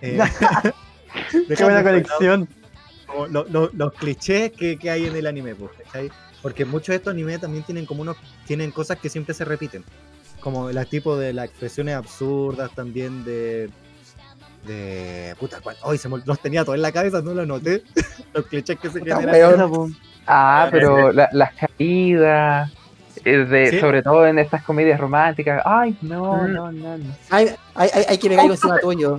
Eh, Qué buena conexión. como lo- lo- los clichés que, que hay en el anime, pues, ¿cachai? Porque muchos de estos animes también tienen como unos, tienen cosas que siempre se repiten. Como el tipo de las expresiones absurdas también de. De. Puta, cuál- Ay, se me, los tenía todo en la cabeza, no lo noté. los clichés que se Puta, generan. weón. Ah, pero la- las caídas, de, Sí. sobre todo en estas comedias románticas. Ay, no, Mm. no, no, no. Hay, hay, hay, hay que pegar algo encima tuyo.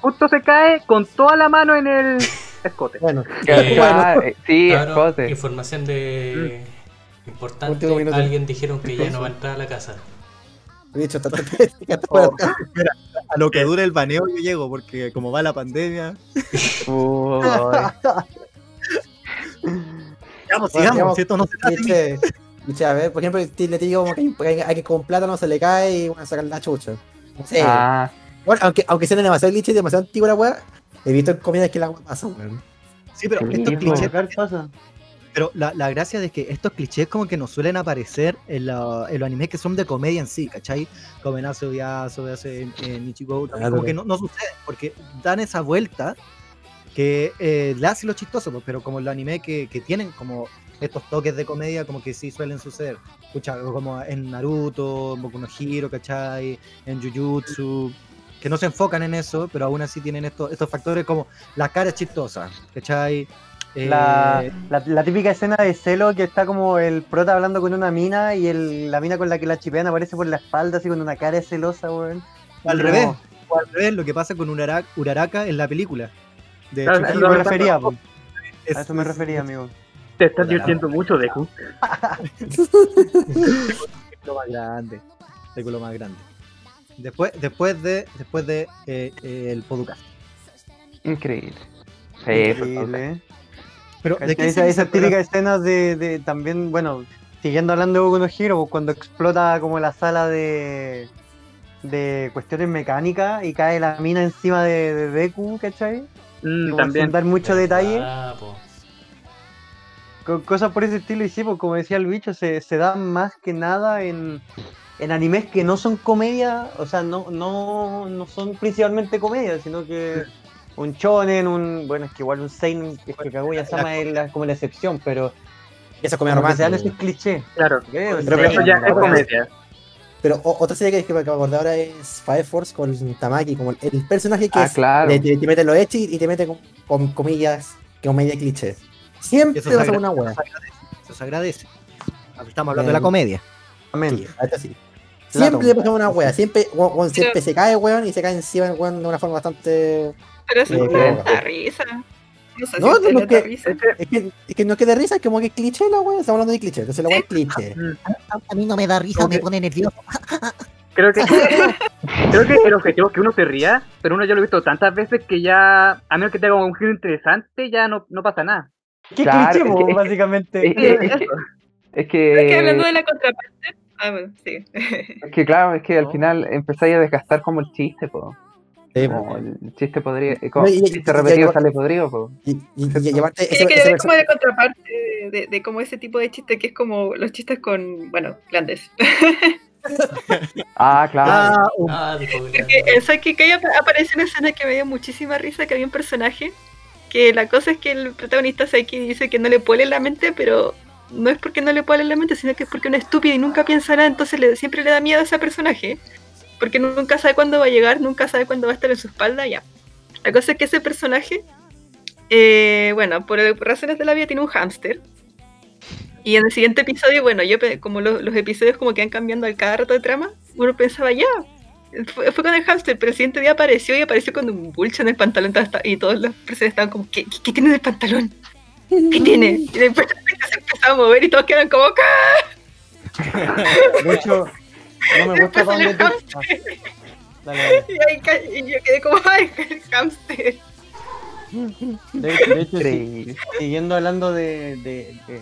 Justo se cae con toda la mano en el escote. Bueno, Eh, eh, sí, escote. información de importante. Último minuto. Alguien dijeron que ya no va a entrar a la casa. he dicho, tanto estética, todo. A lo que dure el baneo yo llego, porque como va la pandemia. Uy. Sigamos, Bueno, sigamos, digamos, si esto no se trata a ver, por ejemplo, le digo como que hay, hay que con plátano se le cae y van a sacar la chucha. No sé. Ah, Bueno, aunque, aunque sean demasiado clichés, demasiado antigua la weá, he visto en comidas que la weá pasa, weón. Sí, pero Sí, estos clichés pasa. Pero la, la gracia de que estos clichés como que no suelen aparecer en, la- en los animes que son de comedia en sí, ¿cachai? Como en Asobiaso, en, en Ichigo, también Claro. como que no, no sucede, porque dan esa vuelta que eh, le hace lo chistoso, pero como los animes que, que tienen como estos toques de comedia, como que sí suelen suceder. Escucha, como en Naruto, en Boku no Hero, ¿cachai? En Jujutsu, que no se enfocan en eso, pero aún así tienen estos, estos factores como las caras chistosas, ¿cachai? La, Eh, la, la típica escena de celo que está como el prota hablando con una mina y el, la mina con la que la chipean aparece por la espalda así con una cara celosa, weón. O al revés. O al revés, lo que pasa con Urara- Uraraka en la película. De Claro, A eso me refería, es- A eso me refería, amigo. Te estás divirtiendo mucho, Deku. es lo más grande. Es lo más grande. Después, después de, después de eh, eh, el podcast. increíble. Sí, por favor. Increíble, ¿eh? Pero de qué Esa- Esas típicas escenas de, de también, bueno, siguiendo hablando de Boku no Hero, pues, cuando explota como la sala de de cuestiones mecánicas y cae la mina encima de, de Deku, ¿cachai? Mm, también. Sin dar mucho detalle. Ah, po. Co- cosas por ese estilo y sí, pues como decía el bicho, se, se da más que nada en, en animes que no son comedia, o sea, no, no, no son principalmente comedia, sino que un shonen, un, bueno, es que igual un seinen, es que Kaguya-sama es la- como la excepción, pero Esa comedia romántica. esos clichés. Claro. ¿ok? Pero- Eso ya es comedia. Pero o- otra serie que, que me acordé ahora es Fire Force con Tamaki, como el, el personaje que Ah, es, claro. te, te- te mete los hechos y te mete con, con comillas, comedia clichés. Siempre Eso va a se ser agra- una wea. Eso se agradece. Estamos hablando de la comedia. Amén. Sí, sí. Siempre le pasa una wea, siempre, weón, weón, siempre se cae, weón, y se cae encima weón de una forma bastante. Pero eso Eh, no da risa. No sé No, si no, que- risa. Es que, es que no es que de risa, es como que es cliché la wea, estamos hablando de cliché, entonces la wea es cliché. A, mí no me da risa, me pone nervioso. Creo que, creo que el objetivo es que uno se ría, pero uno ya lo he visto tantas veces que ya, a menos que tenga un giro interesante, ya no, no pasa nada. ¿Qué Claro, cliché, es que- que- básicamente? Es que, es que- es que- que hablando de la contraparte. Ah, bueno, sí. es que claro, es que al final empezáis a desgastar como el chiste, po. Sí, Como el chiste podría, eh, como No, y- el y- chiste y- repetido y- sale podrido, po. Y, y, y llevarte Sí, ese, que ese es como de contraparte de, de, de como ese tipo de chiste que es como los chistes con, bueno, grandes. Ah, claro. Ah, un- Ah, Psyche ap aparece una escena que me dio muchísima risa, que había un personaje, que la cosa es que el protagonista Psyche dice que no le puede la mente, pero no es porque no le puede la mente, sino que es porque es un estúpido y nunca piensa nada, entonces le, siempre le da miedo a ese personaje, porque nunca sabe cuándo va a llegar, nunca sabe cuándo va a estar en su espalda, ya. La cosa es que ese personaje, eh, bueno, por, por razones de la vida tiene un hámster. Y en el siguiente episodio, bueno, yo como lo- los episodios como que van cambiando al cada rato de trama, uno pensaba, ya, fue, fue con el hámster, pero el siguiente día apareció y apareció con un bulcho en el pantalón ta- y todas las personas estaban como, ¿qué, qué, qué tiene en el pantalón? ¿Qué tiene? Y después se empezó a mover y todos quedan como, ¿qué? De hecho, no me gusta dónde tú. Ah, dale, dale. Y, ahí y yo quedé como, ay, el hámster. De, de hecho, sí, siguiendo hablando de, de- de-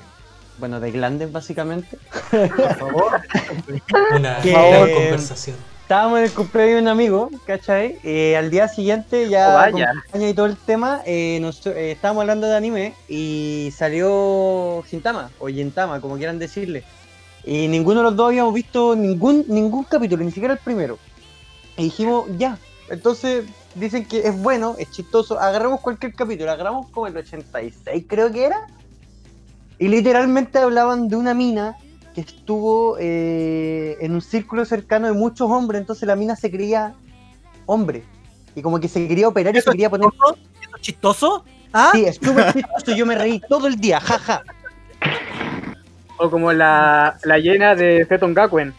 bueno, de glandes básicamente. por favor. Una gran conversación. Estábamos en el cumpleaños de un amigo, ¿cachai? Eh, al día siguiente, ya Oh, y todo el tema, eh, nos- eh, estábamos hablando de anime y salió Gintama, o Gintama, como quieran decirle. Y ninguno de los dos habíamos visto ningún, ningún capítulo, ni siquiera el primero. Y dijimos, ya, entonces dicen que es bueno, es chistoso. Agarramos cualquier capítulo, agarramos como el 86, creo que era. Y literalmente hablaban de una mina que estuvo eh, en un círculo cercano de muchos hombres, entonces la mina se creía hombre. Y como que se quería operar y se ¿Eso es quería poner. chistoso? ¿Eso es chistoso? ¿Ah? Sí, es súper chistoso, yo me reí todo el día, jaja. O como la, la llena de Seton Gakuen.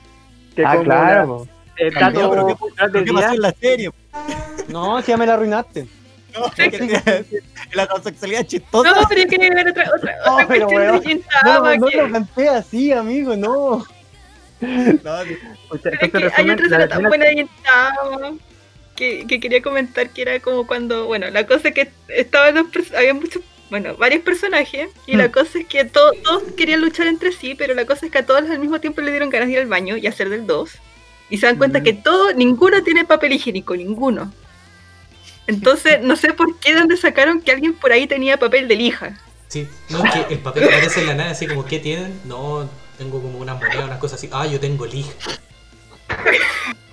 Que Ah, como claro. la- el dato pero ¿qué- cultural ¿Pero del ¿Qué pasó día. en la serie? No, si ya me la arruinaste. No, la homosexualidad es chistosa. No, pero yo quería ver otra, otra, No, otra pero cuestión Gintama, No, no que- lo planteé así, amigo, no. No. O sea, es hay otra escena tan buena de que, que quería comentar que era como cuando, bueno, la cosa es que estaban pers- había muchos, bueno, varios personajes y Hmm. la cosa es que to- todos querían luchar entre sí, pero la cosa es que a todos al mismo tiempo le dieron ganas de ir al baño y hacer del 2 y se dan cuenta Mm. que todo, ninguno tiene papel higiénico, ninguno. Entonces, no sé por qué de dónde sacaron que alguien por ahí tenía papel de lija. Sí, no, es que el papel aparece en la nada, así como, ¿qué tienen? No, tengo como una moneda, unas cosas así. Ah, yo tengo lija.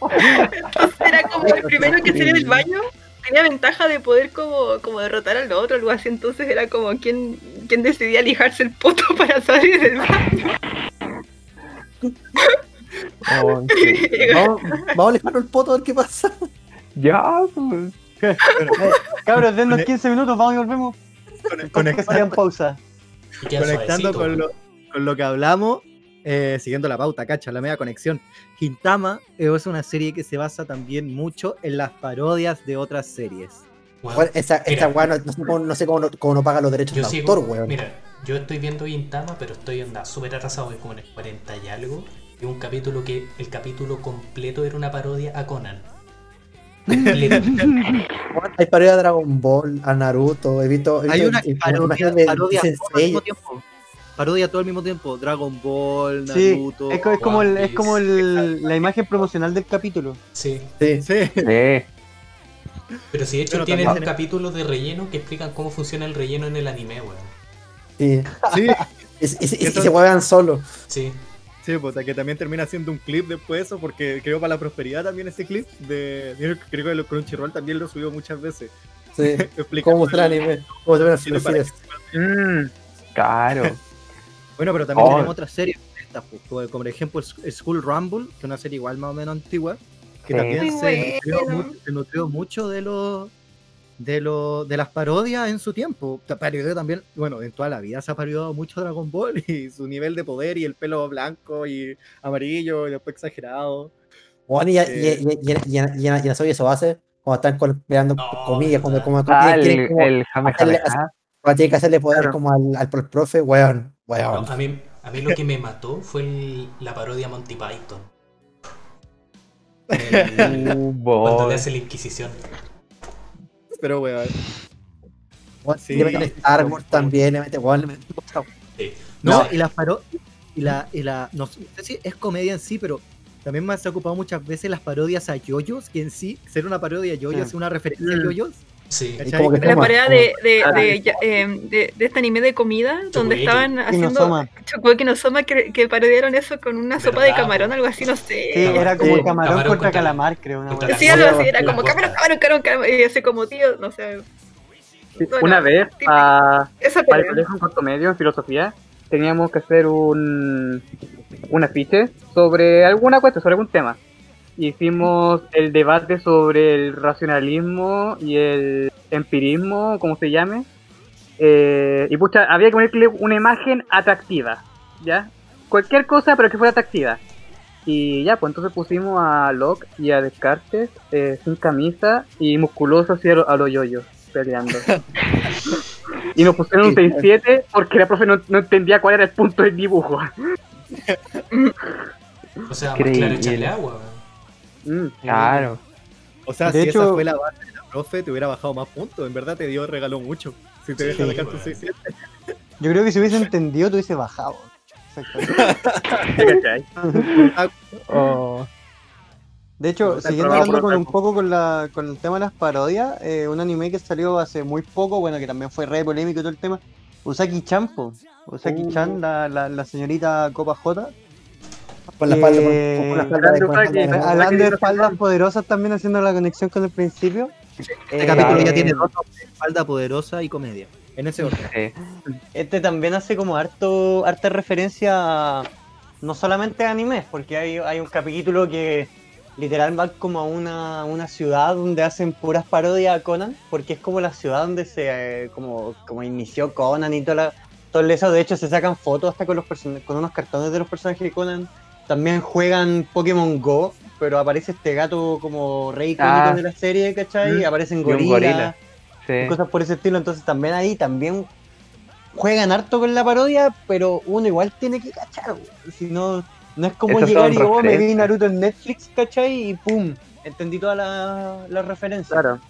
Entonces era como el primero que salía del baño tenía ventaja de poder como, como derrotar al otro, algo así. Entonces era como quien, quien decidía lijarse el poto para salir del baño. Oh, sí. Vamos, vamos a alejarnos el poto a ver qué pasa. Ya, pues. Eh, Cabros, dennos 15 minutos, vamos y volvemos. Con- Que conectando- pausa. Conectando con lo, con lo que hablamos, eh, siguiendo la pauta, cacha, la media conexión. Gintama eh, es una serie que se basa también mucho en las parodias de otras series. Bueno, esa, esta Mira. weá no, no sé cómo, no, sé cómo no, cómo no paga los derechos de autor, weón. mira, yo estoy viendo Gintama, pero estoy anda súper atrasado, voy como en el 40 y algo. Y un capítulo que el capítulo completo era una parodia a Conan. Hay parodia de Dragon Ball, a Naruto, he visto. he Hay una parodia, de parodia todo al mismo tiempo. Parodia todo al mismo tiempo. Dragon Ball, Sí, Naruto. es, co- es como, el, es como el- la imagen promocional del capítulo. Sí, Sí. Sí. Sí. pero si de hecho Pero tienen también- capítulos de relleno que explican cómo funciona el relleno en el anime, weón. Sí. Sí, Y, y- y- se juegan solo. Sí, sí, pues, o sea, que también termina siendo un clip después eso, porque creo para la prosperidad también ese clip de creo que el Crunchyroll también lo subió muchas veces. Sí. ¿Cómo mostrar el- anime? ¿Cómo Mm, Claro. Bueno, pero también Oh. tenemos otras series, pues, como, por ejemplo el School Rumble, que es una serie igual más o menos antigua, que Sí. también se bueno. se nutrió mucho de los de lo, de las parodias en su tiempo. Parodió también, bueno, en toda la vida se ha parodiado mucho Dragon Ball y su nivel de poder y el pelo blanco y amarillo y después exagerado. Bueno, y, Eh. y, y, en eso base, cuando están peleando No, comillas, cuando, como, como Ah, quieren, el, como- el cuando tienen que hacerle poder Claro. como al, al, al profe, weón, weón. No, a, mí, a mí lo que me mató fue el- la parodia Monty Python. El- Uh, cuando le hace la Inquisición. Pero, weón. Sí. le meten Star Wars también, le meten, weón, le meten Sí. No, No, y las paro y la, y la no sé si es comedia en sí, pero también me ha ocupado muchas veces las parodias a yoyos, que en sí, ser una parodia a yoyos es una referencia a Mm. yoyos. Sí. Y como que La pareja como- de, de, Ah, de, eh, de, de este anime de comida, donde estaban haciendo Kinosoma. Shokugeki no Soma, que, que parodiaron eso con una sopa de ¿Verdad, camarón, algo así, no sé. Sí, era como Sí. camarón, Camarón contra contra- calamar, creo. Una Sí, así. algo así, era como camarón, camarón, camarón, camarón, y ese como tío, no sé. una vez, típico. a, Esa para el colegio en cuarto medio, en filosofía, teníamos que hacer un, un afiche sobre alguna cuestión, sobre algún tema. Hicimos el debate sobre el racionalismo y el empirismo, como se llame. Eh, y pucha, había que ponerle una imagen atractiva, ¿ya? Cualquier cosa, pero que fuera atractiva. Y ya, pues entonces pusimos a Locke y a Descartes eh, sin camisa y musculosos así a, lo- a los yoyos, peleando. y nos pusieron un 6-7 porque la profe no, no entendía cuál era el punto del dibujo. O sea, más claro echarle agua. weón. Mm. Claro. O sea, De si hecho- esa fue la base de la profe, te hubiera bajado más puntos. En verdad te dio, regaló mucho. Si te Sí, deja sacar tu bueno. 6 Yo creo que si hubiese entendido, te hubiese bajado. Exacto. ¿Cachai? Oh. De hecho, siguiendo hablando con un poco con, la, con el tema de las parodias, eh, un anime que salió hace muy poco, bueno, que también fue re polémico y todo el tema, Usaki Champo. Usaki Chan, la, la, la señorita Copa J. Con la espalda, Eh, la espalda de Hablando de espaldas poderosas también haciendo la conexión con el principio. Este Eh, capítulo ya eh, tiene dos espalda poderosa y comedia. En ese orden. Este también hace como harto, harta referencia a- no solamente a animes, porque hay, hay un capítulo que literal va como a una, una ciudad donde hacen puras parodias a Conan, porque es como la ciudad donde se eh, como, como inició Conan y toda la- todo eso. De hecho, se sacan fotos hasta con los con unos cartones de los personajes de Conan. También juegan Pokémon Go, pero aparece este gato como rey icónico Ah. de la serie, ¿cachai? Mm. Aparecen gorilas gorila. Sí. cosas por ese estilo. Entonces también ahí también juegan harto con la parodia, pero uno igual tiene que cachar. güey. Si no, no es como Esos llegar y oh, me vi. Naruto en Netflix, ¿cachai? Y pum, entendí todas las las referencias. Claro.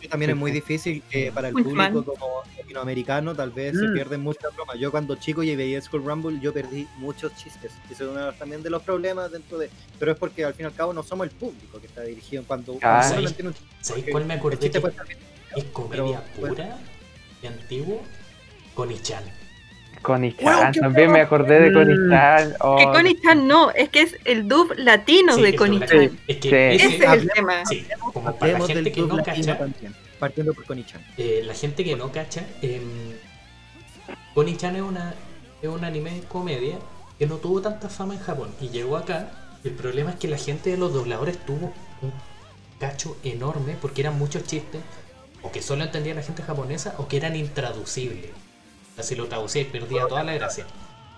Eso también es muy difícil que para el Ultraman. público como latinoamericano tal vez se Mm. pierden muchas bromas. Yo cuando chico y veía School Rumble yo perdí muchos chistes. Y eso es uno también de los problemas dentro de... Pero es porque al fin y al cabo no somos el público que está dirigido cuando Ah, entiende un chiste. ¿Sabéis porque cuál me acordé que es comedia pero, pura y antiguo? Con-chan. Connie-chan, también me acordé de Mm. Connie-chan. oh, Que Connie-chan no, es que es el dub latino Sí, de doblaje. Es que Sí. ese- Ese es el Hablemos- tema. sí, como para la Hablemos gente que no cacha, también, partiendo por Konichan. eh, la gente que no cacha, eh, es, una, es un anime de comedia que no tuvo tanta fama en Japón y llegó acá. El problema es que la gente de los dobladores tuvo un cacho enorme porque eran muchos chistes o que solo entendía la gente japonesa o que eran intraducibles. Si lo traducía perdía toda la gracia.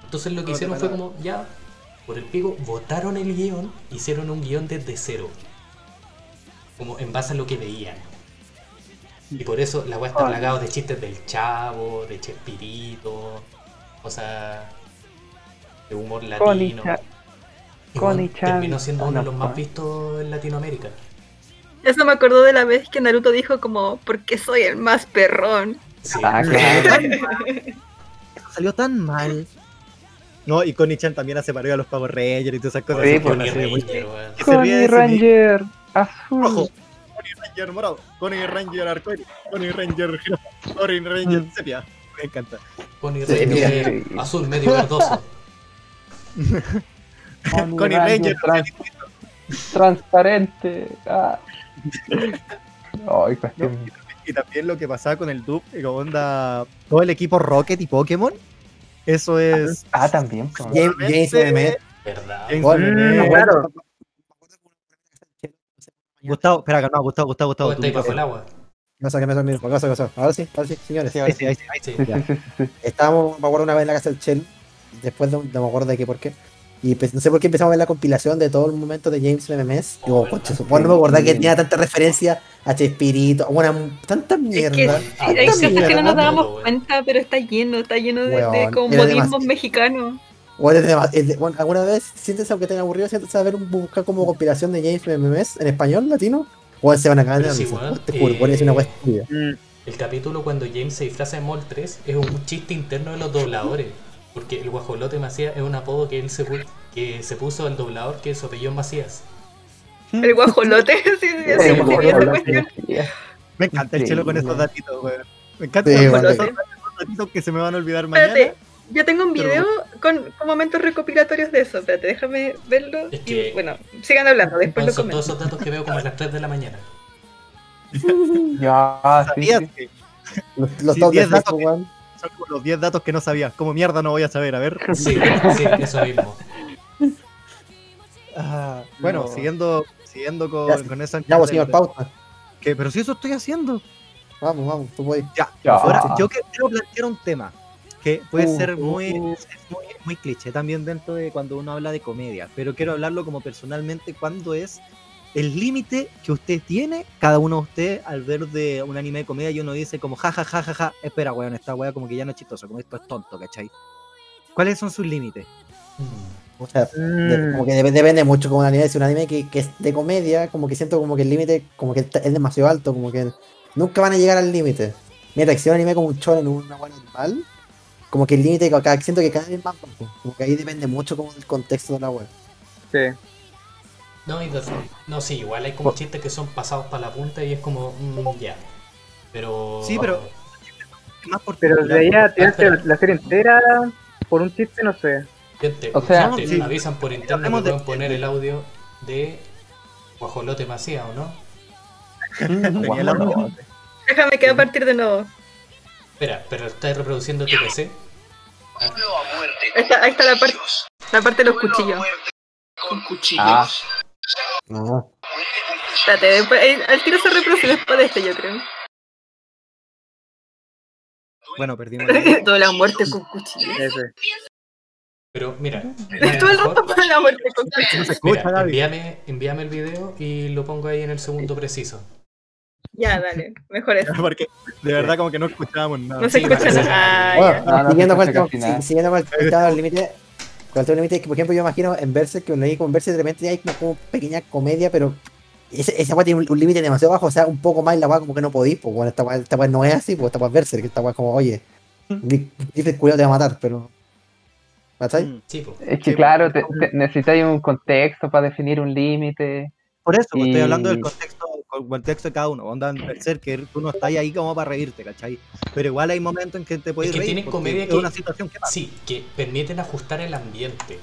Entonces lo que hicieron fue como, ya, por el pico, votaron el guion, hicieron un guion desde cero. Como en base a lo que veían. Y por eso la weá está plagada de chistes del chavo, de Chespirito, o sea, de humor latino. Y bueno, terminó siendo uno de los más vistos en Latinoamérica. Eso me acordó de la vez que Naruto dijo como, porque soy el más perrón. Sí. Ah, claro. Salió tan mal. No, y Konichan también hace parodia a los Power Rangers y todas esas cosas. Sí, así que pues, Connie muy- Ranger, que Connie Ranger azul. rojo, Connie Ranger morado, Connie Ranger arcoíris, Connie Ranger jirafa, Connie Ranger sepia. Me encanta. Connie Ranger sí. azul medio verdoso. Connie Ranger, trans- transparente. Ah. Ay, cuestión. Y también lo que pasaba con el dub, y como onda, todo el equipo Rocket y Pokémon. Eso es. Ah, también. po. James, James. ¿Verdad? James Bueno. Mm, claro. Gustavo, espera, calma, Gustavo, Gustavo, Gustavo. ¿Cómo tú, estáis bajo el agua? ¿Qué pasa? ¿Qué pasa? ¿Qué pasa? Ahora sí, ahora sí, señores. Sí, ahora Ahí sí, ahí ahí. Estábamos, me acuerdo una vez en la casa del Chel, después de, no me acuerdo de qué por qué. Y pues, no sé por qué empezamos a ver la compilación de todo el momento de James MMS. Y digo, Oh, concha, supongo, no me acordaba que tenía tanta referencia a Chespirito, una tanta Es mierda. que Ah, hay cosas que no nos dábamos cuenta, pero está lleno, está lleno de, de Weón, como era modismos demasiado. mexicanos. Bueno, es de- es de- bueno, ¿alguna vez sientes aunque tenga aburrido, sientes a ver un buscar como compilación de James MMS en español, latino? O se van a cagar de sí, Te juro, bueno, es una eh, estúpida. Mm, El capítulo cuando James se disfraza de Mol 3 es un chiste interno de los dobladores. Porque el guajolote Macías es un apodo que él se, pu- que se puso al doblador que su apellido es Macías. El guajolote, sí, sí, sí, Sí, el guajolote. Me encanta el chelo con esos datitos, weón. Me encanta Sí, esos bueno. esos datitos que se me van a olvidar mañana. Espérate, yo tengo un video con, con momentos recopilatorios de eso. Espérate, déjame verlo. Es y, bueno, sigan hablando, después lo Son comento. todos esos datos que veo como a las 3 de la mañana. Ya, sí, ¿Sabías sí. que Los, los Sí, top de 10 datos weón. Son como los 10 datos que no sabía? Como mierda no voy a saber? A ver. Sí, sí, eso mismo. Ah, bueno, No. siguiendo, siguiendo con, Ya, con esa Ya, vos, señor Pauta. que, pero si eso estoy haciendo. Vamos, vamos, tú puedes. Ya, Ya. ahora yo quiero plantear un tema que puede Uh, ser uh, muy, uh. es muy, muy cliché también dentro de cuando uno habla de comedia, pero quiero hablarlo como personalmente cuando es el límite que usted tiene, cada uno de ustedes, al ver de un anime de comedia y uno dice como ja ja ja ja ja, espera weón, esta wea como que ya no es chistoso, como esto es tonto, ¿cachai? ¿Cuáles son sus límites? Mm. O sea, de- mm, como que dep- depende mucho como un anime, si un anime que, que es de comedia, como que siento como que el límite como que es demasiado alto, como que nunca van a llegar al límite. Mira, si un anime como un shonen o una buena normal, como que el límite siento que cada vez más bajo, como que ahí depende mucho como del contexto de la web. sí. No, y de- no, sí, igual hay como chistes que son pasados para la punta y es como, mm, ya. Pero. Sí, pero- Más por Pero de ahí a la serie entera por un chiste, no sé. Gente, O sea- gente, Sí. avisan por internet que de- pueden poner el audio de Guajolote Macías, ¿o no? Déjame que a partir de nuevo. Espera, pero estás reproduciendo tu PC. Ahí está, ahí está la, parte la parte de los cuchillos. Con cuchillos. Ah. No. Espérate, después, ahí- al tiro se reproduce después de este, yo creo. Bueno, perdimos. la- Toda la muerte con cuchillos. Ese. Pero mira, Todo el rato con la muerte con No cuchillos. se escucha, mira, envíame, envíame el video y lo pongo ahí en el segundo preciso. Ya, dale, mejor eso. Porque de verdad como que no escuchábamos nada. No se escucha nada. Ah, Bueno, ya. No, no, siguiendo con el, el límite, tema del límite, que por ejemplo yo imagino en Berserk, que leí con Berserk de repente hay como, como pequeña comedia, pero ese- esa weá tiene un, un límite demasiado bajo, o sea, un poco más la weá como que no podís, pues bueno, esta weá, esta no es así, pues esta weá es Berserk, esta weá es como, oye, dice el cuidado te va a matar, pero... ¿Cachai? Mm. Sí, po. Es Sí, que claro, te, te- necesitáis un contexto para definir un límite. Por eso, pues, estoy hablando del contexto, el contexto de cada uno. Onda en Berserker, tú no estás ahí como para reírte, ¿cachai? Pero igual hay momentos en que te puedes que reír. tienen comedia es que- una situación que pasa. Sí, que permiten ajustar el ambiente.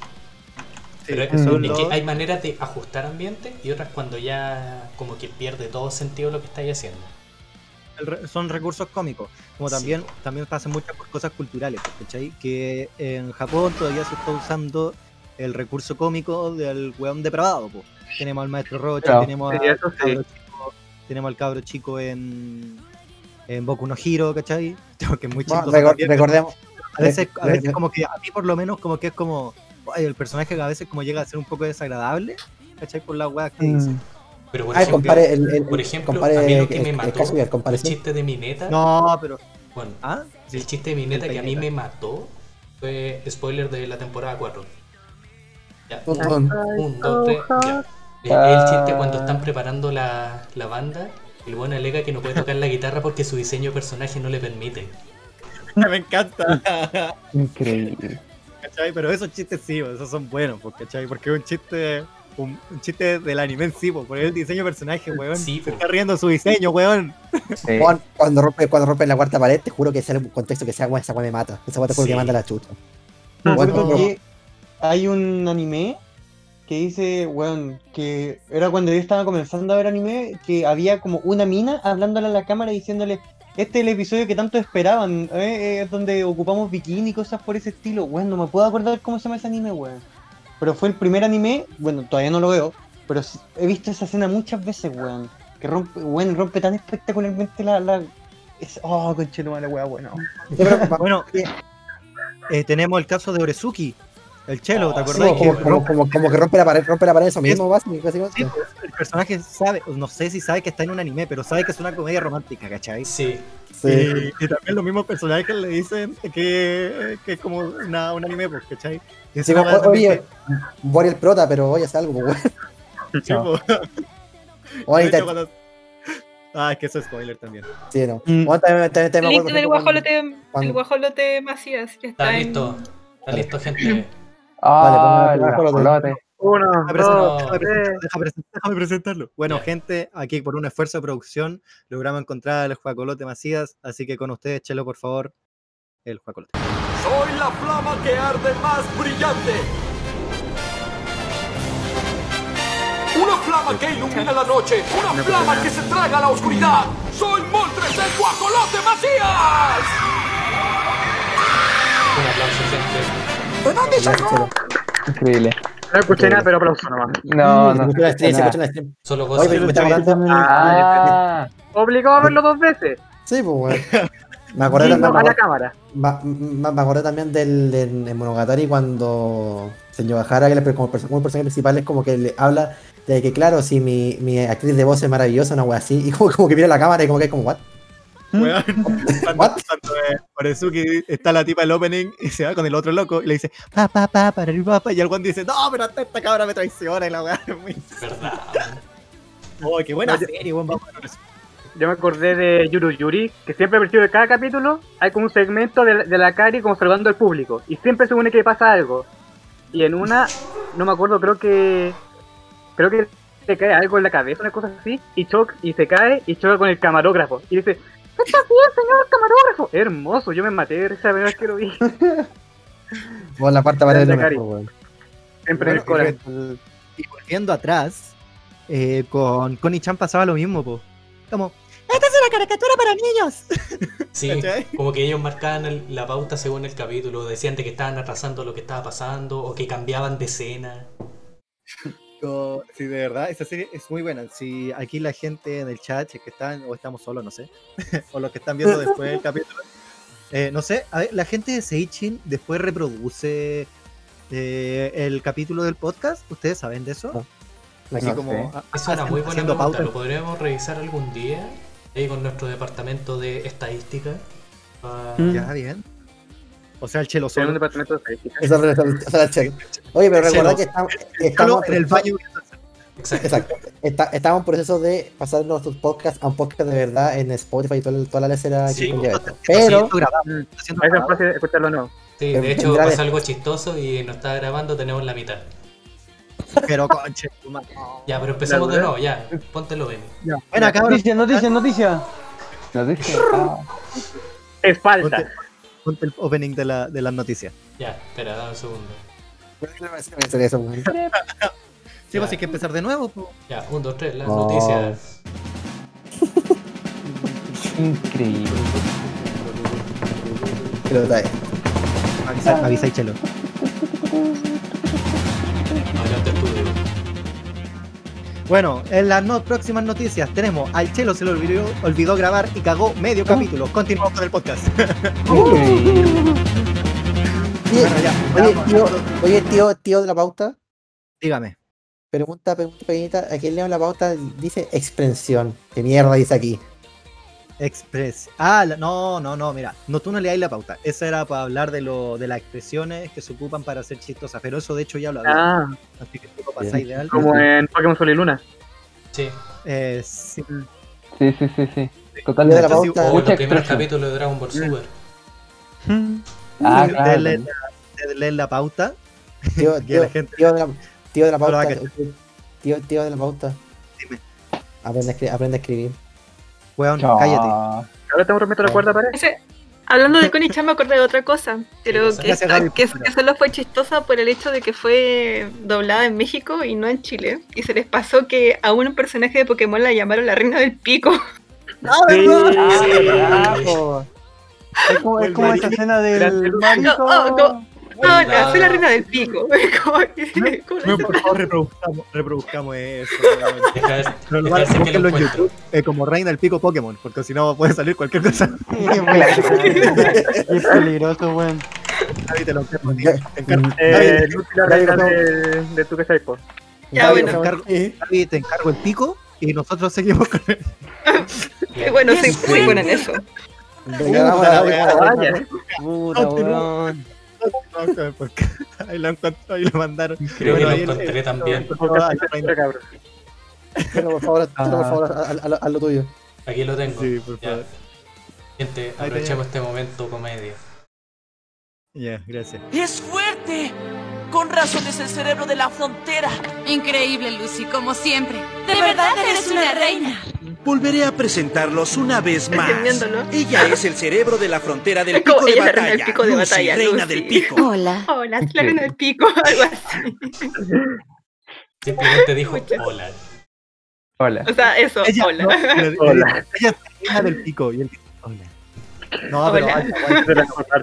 Sí, Pero que es, son es que los- hay maneras de ajustar ambiente y otras cuando ya como que pierde todo sentido lo que estáis haciendo. re- son recursos cómicos. Como Sí. también, también pasan muchas cosas culturales, ¿cachai? Que en Japón todavía se está usando el recurso cómico del weón depravado, pues. Tenemos al maestro Rocha, Claro. tenemos, Sí, sí. chico, tenemos al cabro chico en, en Boku no Hiro, ¿cachai? Que es muy Bueno, pero recordemos, a veces, a como que a mí por lo menos como que es como ay, el personaje que a veces como llega a ser un poco desagradable, ¿cachai? Por las weas que dice. Pero por ah, ejemplo, compare el, el, por ejemplo, compare a mí lo que el- me el mató, el chiste de Mineta, No, pero bueno, ¿ah? el chiste de Mineta el que a mí me mató fue spoiler de la temporada 4. Ya, Un- un, un- un, dos, tres, ya. Ah. el chiste cuando están preparando la, la banda, el buen alega que no puede tocar la guitarra porque su diseño de personaje no le permite. me encanta. Increíble. ¿Cachai? Pero esos chistes sí, esos son buenos, ¿cachai? Porque es un chiste, un, un chiste del anime en sí, por el diseño de personaje, weón. Sí, Se está riendo su diseño, weón. Sí. Juan, cuando rompe, cuando rompe la cuarta pared, te juro que sale un contexto que sea, "Weón, esa weá me mata. Esa weá te juro Sí. que manda la chucha. Me Bueno, hay un anime que dice, weón, que era cuando yo estaba comenzando a ver anime, que había como una mina hablándole a la cámara diciéndole, este es el episodio que tanto esperaban, eh, es donde ocupamos bikini y cosas por ese estilo. Weón, no me puedo acordar cómo se llama ese anime, weón. Pero fue el primer anime, bueno, todavía no lo veo, pero he visto esa escena muchas veces, weón. Que rompe, weón, rompe tan espectacularmente la... la... Es, oh, conchelo, mala weá, bueno. Bueno, eh, tenemos el caso de Orezuki, el chelo, ¿te Oh, acordás? sí, que como, como, rompe- como, como que rompe la pared, rompe la pared eso mismo, sí, pues, el personaje sabe, no sé si sabe que está en un anime, pero sabe que es una comedia romántica, ¿cachai? Sí, Sí. Y, y también los mismos personajes le dicen que, que es como una, un anime, pues, ¿cachai? Y es Sí, oye, Bori el prota, pero oye, hace algo, pues, weón. que- sí, pues. Oye, te- cuando- Ah, es que eso es spoiler también. Sí, no. Mm. Bueno, también, también- también me El acuerdo, link por del guajolote, cuando- el guajolote Macías. que está está en- listo. Está listo, gente. Ah, Vale, ponme. Uno, Déjame dos, tres. presentarlo. Bueno, gente, aquí por un esfuerzo de producción logramos encontrar al Juacolote Macías, así que con ustedes, Chelo, por favor, el Juacolote. Soy la flama que arde más brillante. Una flama que ilumina la noche. Una flama que se traga la oscuridad. Soy Moltres el Guajolote Macías. Un aplauso, gente. ¿De dónde sacó? Increíble. No escuché nada, pero aplauso nomás. No, Se no. la stream, se la stream. Solo Oye, goza. pero me está acordando. Ah, obligado a verlo dos veces. Sí, pues, weón. Me acordé también, me acordé- me acordé también del, del- Monogatari cuando Señor Bajara, que le- como, como personaje principal, es como que le habla de que, claro, si mi, mi actriz de voz es maravillosa, una wea así, y como, como que mira la cámara y como que es como, ¿what? Weón, cuando, cuando eh, Orezuki está la tipa del opening y se va con el otro loco y le dice, pa, pa, pa, para el papá, y el guan dice, no, pero hasta esta cabra me traiciona y la weá. es muy- ¿Verdad? Oh, qué buena serie, weón, vamos. Yo me acordé de Yuru Yuri, que siempre al principio de cada capítulo hay como un segmento de, de la Kari como saludando al público. Y siempre se supone que pasa algo. Y en una, no me acuerdo, creo que. Creo que le cae algo en la cabeza, una cosa así. Y choca, y se cae y choca con el camarógrafo. Y dice, ¿Está bien, señor camarógrafo? Hermoso, yo me maté esa primera vez que lo vi. Bueno, la cuarta pared weón. Siempre en el Bueno, corazón. Y volviendo atrás, eh, con Connie Chan pasaba lo mismo, po. como, ¡Esta es una caricatura para niños! Sí, ¿Cachai? como que ellos marcaban el- la pauta según el capítulo, decían de que estaban atrasando lo que estaba pasando o que cambiaban de escena. Yo- sí, de verdad, esa serie es muy buena. Si aquí la gente en el chat, si es que están, o estamos solos, no sé, o los que están viendo después el capítulo, eh, no sé, a ver, la gente de Seichin después reproduce eh, el capítulo del podcast, ¿ustedes saben de eso? No, Así no como sé. a- Es una muy buena pregunta, pauta. lo podríamos revisar algún día ahí con nuestro departamento de estadística. Ah. Ya, bien. O sea, el chelo solo. departamento de estadística. Es es. Oye, pero recuerda que estamos, en el baño. Exacto. Exacto. Está- estamos en proceso de pasar nuestros podcasts a un podcast de verdad en Spotify y toda, toda la lecera Sí, que Está esto. Pero, Ahí es fácil escucharlo no. Sí, de hecho de- pasa algo chistoso y nos está grabando, tenemos la mitad. Pero conche, tu madre. Ya, pero empezamos de ¿La nuevo, ya, póntelo. Bueno, cabrón, Noticia, noticia, noticia. Ah, Es ponte, falta. Ponte el opening de, la, de las noticias. Ya, espera, dame un segundo. Sí, pues hay que empezar de nuevo. po. Ya, un, dos, tres, las Oh. noticias. increíble. Pero está. Avisa, avisa y chelo. Adelante estudio. Bueno, en las no- próximas noticias tenemos al Chelo se le olvidó, olvidó grabar y cagó medio capítulo. Continuamos con el podcast. Increíble. Oye, Bueno, ya, oye, ya, tío, oye, tío, tío de la pauta, Dígame. pregunta, pregunta pequeñita, aquí leo la pauta, dice expresión. ¿Qué mierda dice aquí? Express. Ah, la- no, no, no, mira. No, tú no leáis la pauta. Esa era para hablar de, lo, de las expresiones que se ocupan para ser chistosas. Pero eso, de hecho, ya lo hablé. Ah, Así que tú lo pasáis de algo. como en Pokémon Sol y Luna. Sí, Eh, sí. Sí, sí, sí, sí. Totalmente. de la Entonces, pauta, o los Mucha primeros capítulos de Dragon Ball Super. Ah, de claro. leer la, la pauta. tío, que tío, la gente- tío de la, tío de la pauta, tío, tío de la pauta. Dime. Aprende a, escri- aprende a escribir. Weón, Chao. cállate. Ahora estamos rompiendo la cuarta pared. Ese- hablando de Connie Chan me acordé de otra cosa, pero cosa? que, Gracias, Gaby, que- por que solo fue chistosa por el hecho de que fue doblada en México y no en Chile. Y se les pasó que a un personaje de Pokémon la llamaron la reina del pico. Sí. Ah, po. Es como, es como esa escena del Mario. No, oh, no. No, soy la reina del pico. No, por favor, reproduzcamos, reproduzcamos eso. Pero lo si que en. YouTube eh, como Reina del Pico Pokémon, porque si no puede salir cualquier cosa. Es peligroso, weón. Nadie te lo encargo. Te encargo, Eh, David, la reina de, de tu que Saipo. Ya, David, bueno. te encargo- David, te encargo el pico y nosotros seguimos con el. Eh, Bueno, soy, soy buena en eso. Venga, vamos a la Ahí lo encontró, ahí lo mandaron. Creo que lo encontré también. Ah, reina. Pero por favor, pero por favor, haz- haz- haz lo tuyo. Aquí lo tengo. Sí, por Ya. favor. Gente, aprovechemos este momento comedia. Ya, gracias. ¡Es fuerte! Con razón es el cerebro de la frontera. Increíble, Lucy, como siempre. De verdad eres una reina. Volveré a presentarlos una vez más. Ella es el cerebro de la frontera del pico de batalla. del pico de Lucy, batalla, reina Lucy. del pico. Hola. Hola, la reina del pico. Algo así. Simplemente dijo Muchas. hola. Hola. O sea, eso, Ella, hola. no, Hola. ella es la reina del pico y él dice, hola. No, pero Hola. aguanta.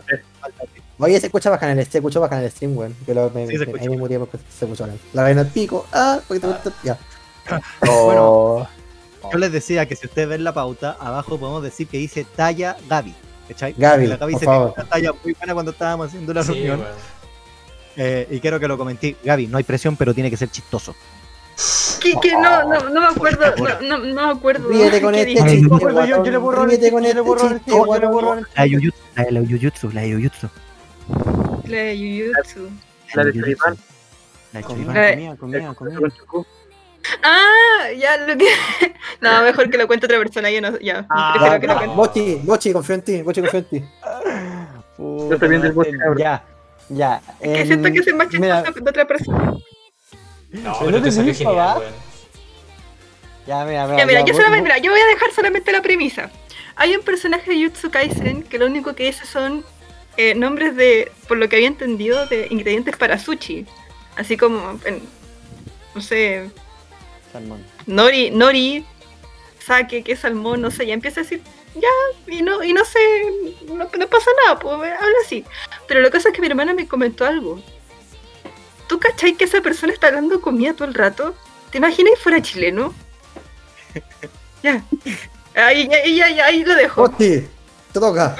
Oye, se escucha bacán el, se escuchó bacán el stream, weón. Que lo, me, Sí, se me- ahí me morí porque se escuchó bacán. La reina del pico. Ah, porque te gusta. Ya. Oh, Yo les decía que si ustedes ven la pauta, abajo podemos decir que dice talla Gaby. ¿Cachai? Gaby, La Gaby por se favor. una talla muy buena cuando estábamos haciendo la Sí, reunión. weón. Eh, y quiero que lo comenté. Gaby, no hay presión, pero tiene que ser chistoso. Que, que no, no, no me acuerdo, no, no, no me acuerdo. Ríete con ¿Qué este chiste. No me acuerdo, yo- yo le borro el Ríete chiste, con este chiste, chiste, yo le borro el La de Jujutsu, la de la Jujutsu, la de Jujutsu. La de. Choripán. La de Choripán. Comida, comida, comida. Con Chucu. Ah, ya lo que. No, mejor que lo cuente otra persona, yo no. Ya, Ah, prefiero que lo Ya, cuente. Mochi, Mochi, confío en ti. Mochi, confío en ti. Puta, Yo bosque, Ya, ya. Que em, siento que es más mira, chistoso de otra persona. No, Pero no te salió genial, weón. Ya, mira, mira. Ya, mira, yo vos- solamente, mira, yo voy a dejar solamente la premisa. Hay un personaje de Jutsu Kaisen que lo único que dice son eh, nombres de, por lo que había entendido, de ingredientes para sushi. Así como, en- no sé, Salmón. nori, nori, saque, qué salmón, no sé, ya empieza a decir, ya, y no, y no sé, no, no pasa nada, pues habla así. Pero lo que pasa es que mi hermana me comentó algo. ¿Tú cachai que esa persona está hablando comida todo el rato? ¿Te imaginas si fuera chileno? ya. Ahí, ahí, ahí, ahí lo dejo. Hosti, te toca.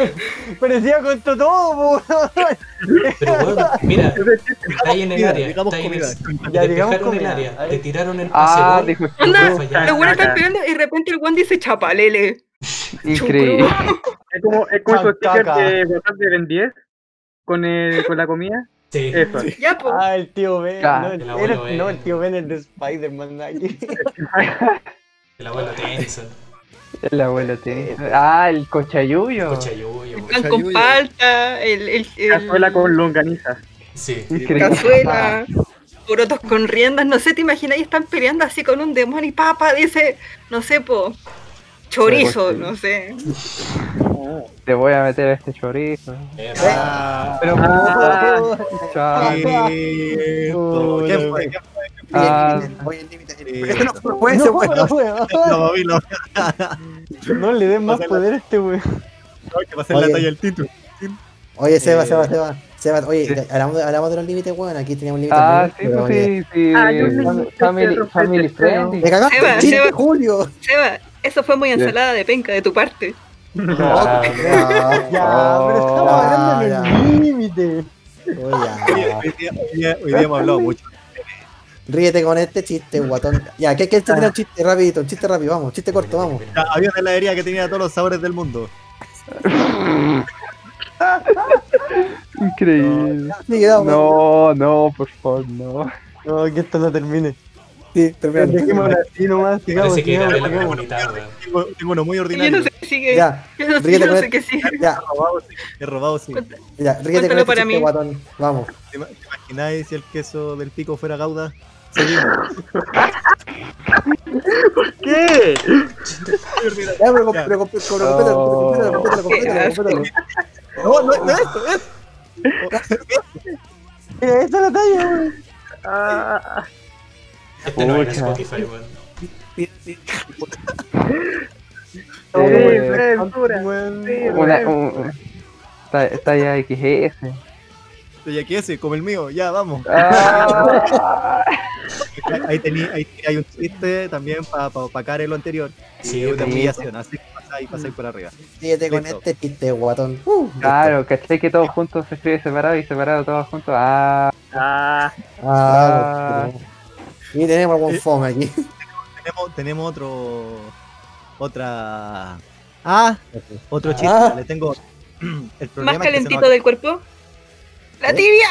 Parecía con todo, po. Pero bueno, mira, está ahí en el área. digamos Está ahí en el. Ya, te despejaron el área, te tiraron el Ah, pase. dijo Onda, no fallaste. los buenos están caca. peleando y de repente el Juan dice chapalele. increíble. Es como, es como esos stickers de WhatsApp de Ben 10 con, el, con la comida. Sí. Eso. Ya, pues. Ah, el tío Ben. No, el, el abuelo no, el tío Ben es de Spider-Man. aquí. El abuelo Tennyson. El abuelo tiene. Ah, el cochayuyo. Cochayuyo. El pan con palta, el, el, el- Cazuela con longaniza. Sí. Increíble. cazuela, porotos con riendas, no sé, te imaginas, y están peleando así con un demonio y papa dice, no sé, po, chorizo, no sé. Te voy a meter este chorizo. Eh, Ah, Pero, Ah. Esto, ¿Quién fue? ¿Quién fue? Ah. Voy al límite. Sí. No fue, puede ser no, le den más poder a este weón. No, que va a ser la Oye. talla del título. Oye, Seba, Eh. Seba, Seba. Seba, oye, Sí. hablamos, de, hablamos de los límites, weón. Aquí teníamos límites. Ah, sí, pues sí, sí. Ah, yo Family, family le- friendly. Me cagaste Seba, Seba. Julio. Seba, eso fue muy ensalada de penca de tu parte. Ah, Ya, Ya, pero estamos hablando ya. del límite. Ya. hoy día, hoy día- hoy día hemos hablado mucho. Ríete con este chiste, guatón. Ya, ¿qué quieres tener un chiste rapidito? Un chiste rápido, vamos, chiste corto, vamos. Ya, había una heladería que tenía todos los sabores del mundo. Increíble. No, no, por favor, no. No, que esto no termine. Sí, terminamos. Dejémoslo así nomás. sigamos, Parece que sigamos, sigamos. fue bonita. Tengo, tengo uno muy Y yo ordinario. no sé qué sigue. Ya, Yo no, ríete yo no sé qué sigue. ya, He robado, sí. Ya, ríete con este para chiste, mí. guatón. Vamos. ¿Te ima- te imagináis si el queso del pico fuera gauda? Seguimos. ¿Qué? Ya, pero, complétalo, complétalo, complétalo. No, no, no es esto, es. Mira, esta es la talla, weón. Ah, Este no era Pucha. Spotify, weón. Eh, Una, un, ta- talla XS. Y aquí ese, como el mío, ya, vamos. Ah, Ahí, tení, ahí hay un chiste también para pa, opacar lo anterior. Sí, Y una humillación, así que pasáis, pasáis por arriba. Ríete con este chiste, guatón. Uh, claro, ¿cachai que todos juntos se escribe separado y separado todos juntos? Ah, Ah, listo. Ah, y tenemos algún fome aquí. Tenemos, tenemos otro. Otra. Ah, otro chiste. Ah. Le tengo. El problema Más es que se calentito del cuerpo. ¡La ¿Eh? tibia!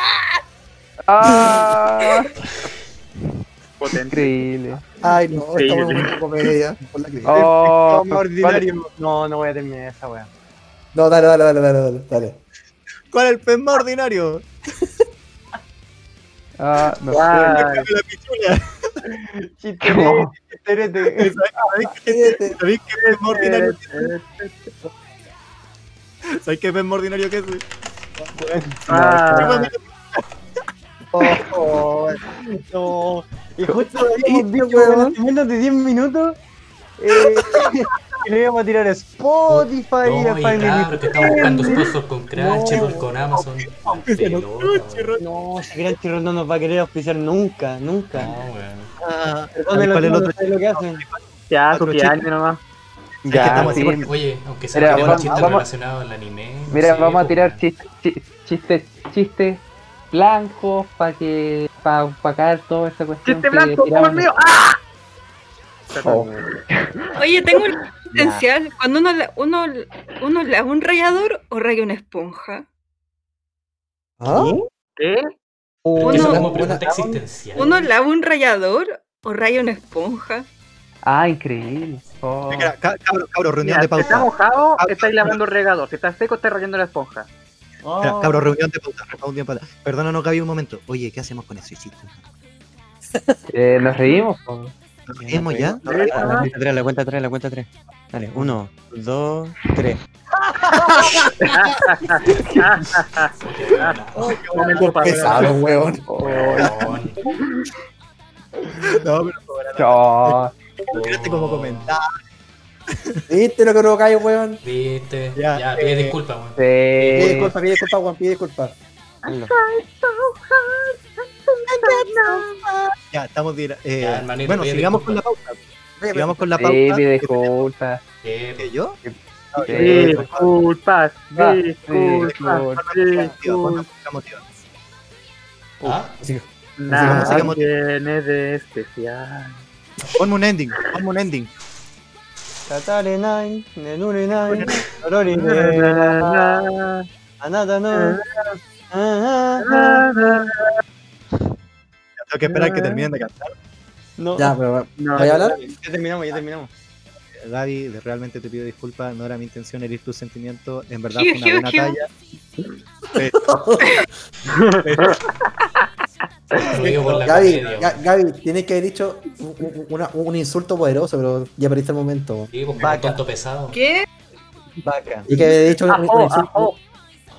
ah, potente. increíble. Ay, no, Sí, estamos sí. en una comedia. Por la. Oh, ordinario. No, no voy a terminar esa weá. No, dale, dale, dale, dale, dale. dale. ¿Cuál es el pez más ordinario? Ah, no Ah, chiste. ¿Sabéis qué- sabéis qué pez más ordinario? ¿Sabéis qué pez más ordinario que es? ah, no. Y justo habíamos Chiste, dicho weón. en menos de 10 minutos eh, le íbamos a tirar a Spotify y a No, y Family claro, que estamos buscando sponsors con Crunchyroll, con Amazon. No, Crunchyroll no nos va a querer auspiciar nunca, nunca. No, weón. Ah, Perdón, ¿cuál es el otro no lo que hacen. ya, chiste. nomás. Sí. Oye, aunque sea Mira, un vamos- chiste vamos- relacionado al anime. no Mira, sé, vamos a tirar chistes chistes chistes blancos para que para opacar toda esa cuestión. Chiste blanco, el mío. ¡Ah! Oh. Oye, tengo un potencial. Cuando uno, la- uno, uno lava un rallador o raya una esponja. ¿Ah? ¿Qué? Que Uno- eso es como una- pregunta existencial. ¿Uno lava un rallador o raya una esponja? Ah, increíble. Oh. Cabro, cabro, reunión Mira, de si está pauta. mojado, estáis lavando el regador. Si está seco, estáis rayando la esponja. Mira, cabro, reunión de pauta. reunión de pauta. Perdónanos, Gaby, un momento. Oye, ¿qué hacemos con ese chiste? Eh, nos reímos. po. ¿Nos reímos ya? ¿Nos reímos? La cuenta 3, la cuenta 3, la cuenta 3. Dale, 1, 2, 3. Momento para Pesado, weón. No, pero como. ¿Viste lo que provocáis, weón? Viste, Ya, ya, pide eh, disculpas, weón. Pide Sí. disculpas, pide disculpas, weón, pide disculpas. Ya, estamos bien. eh, Ya, hermanito, bueno, sigamos con la pauta. Sigamos con la pauta. Sí, disculpas. Eh, ¿Que yo? Disculpas, Ah, disculpas, disculpas. disculpas. ¿Ah? Sí. Nada sigamos. tiene de especial. Ponme un ending, ponme un ending. Anata no. Tengo que esperar que terminen de cantar. No, Ya, pero No, ¿voy a hablar? ya terminamos, ya terminamos. Gaby, realmente te pido disculpas, no era mi intención herir tus sentimientos, en verdad fue una buena talla. Gaby. Gaby, tienes que haber dicho un, un- una- un insulto poderoso, pero ya perdiste el momento. Sí, pues, Vaca. tonto pesado. ¿Qué? Vaca. Y que haber dicho un, un Ajo, insulto, ajo.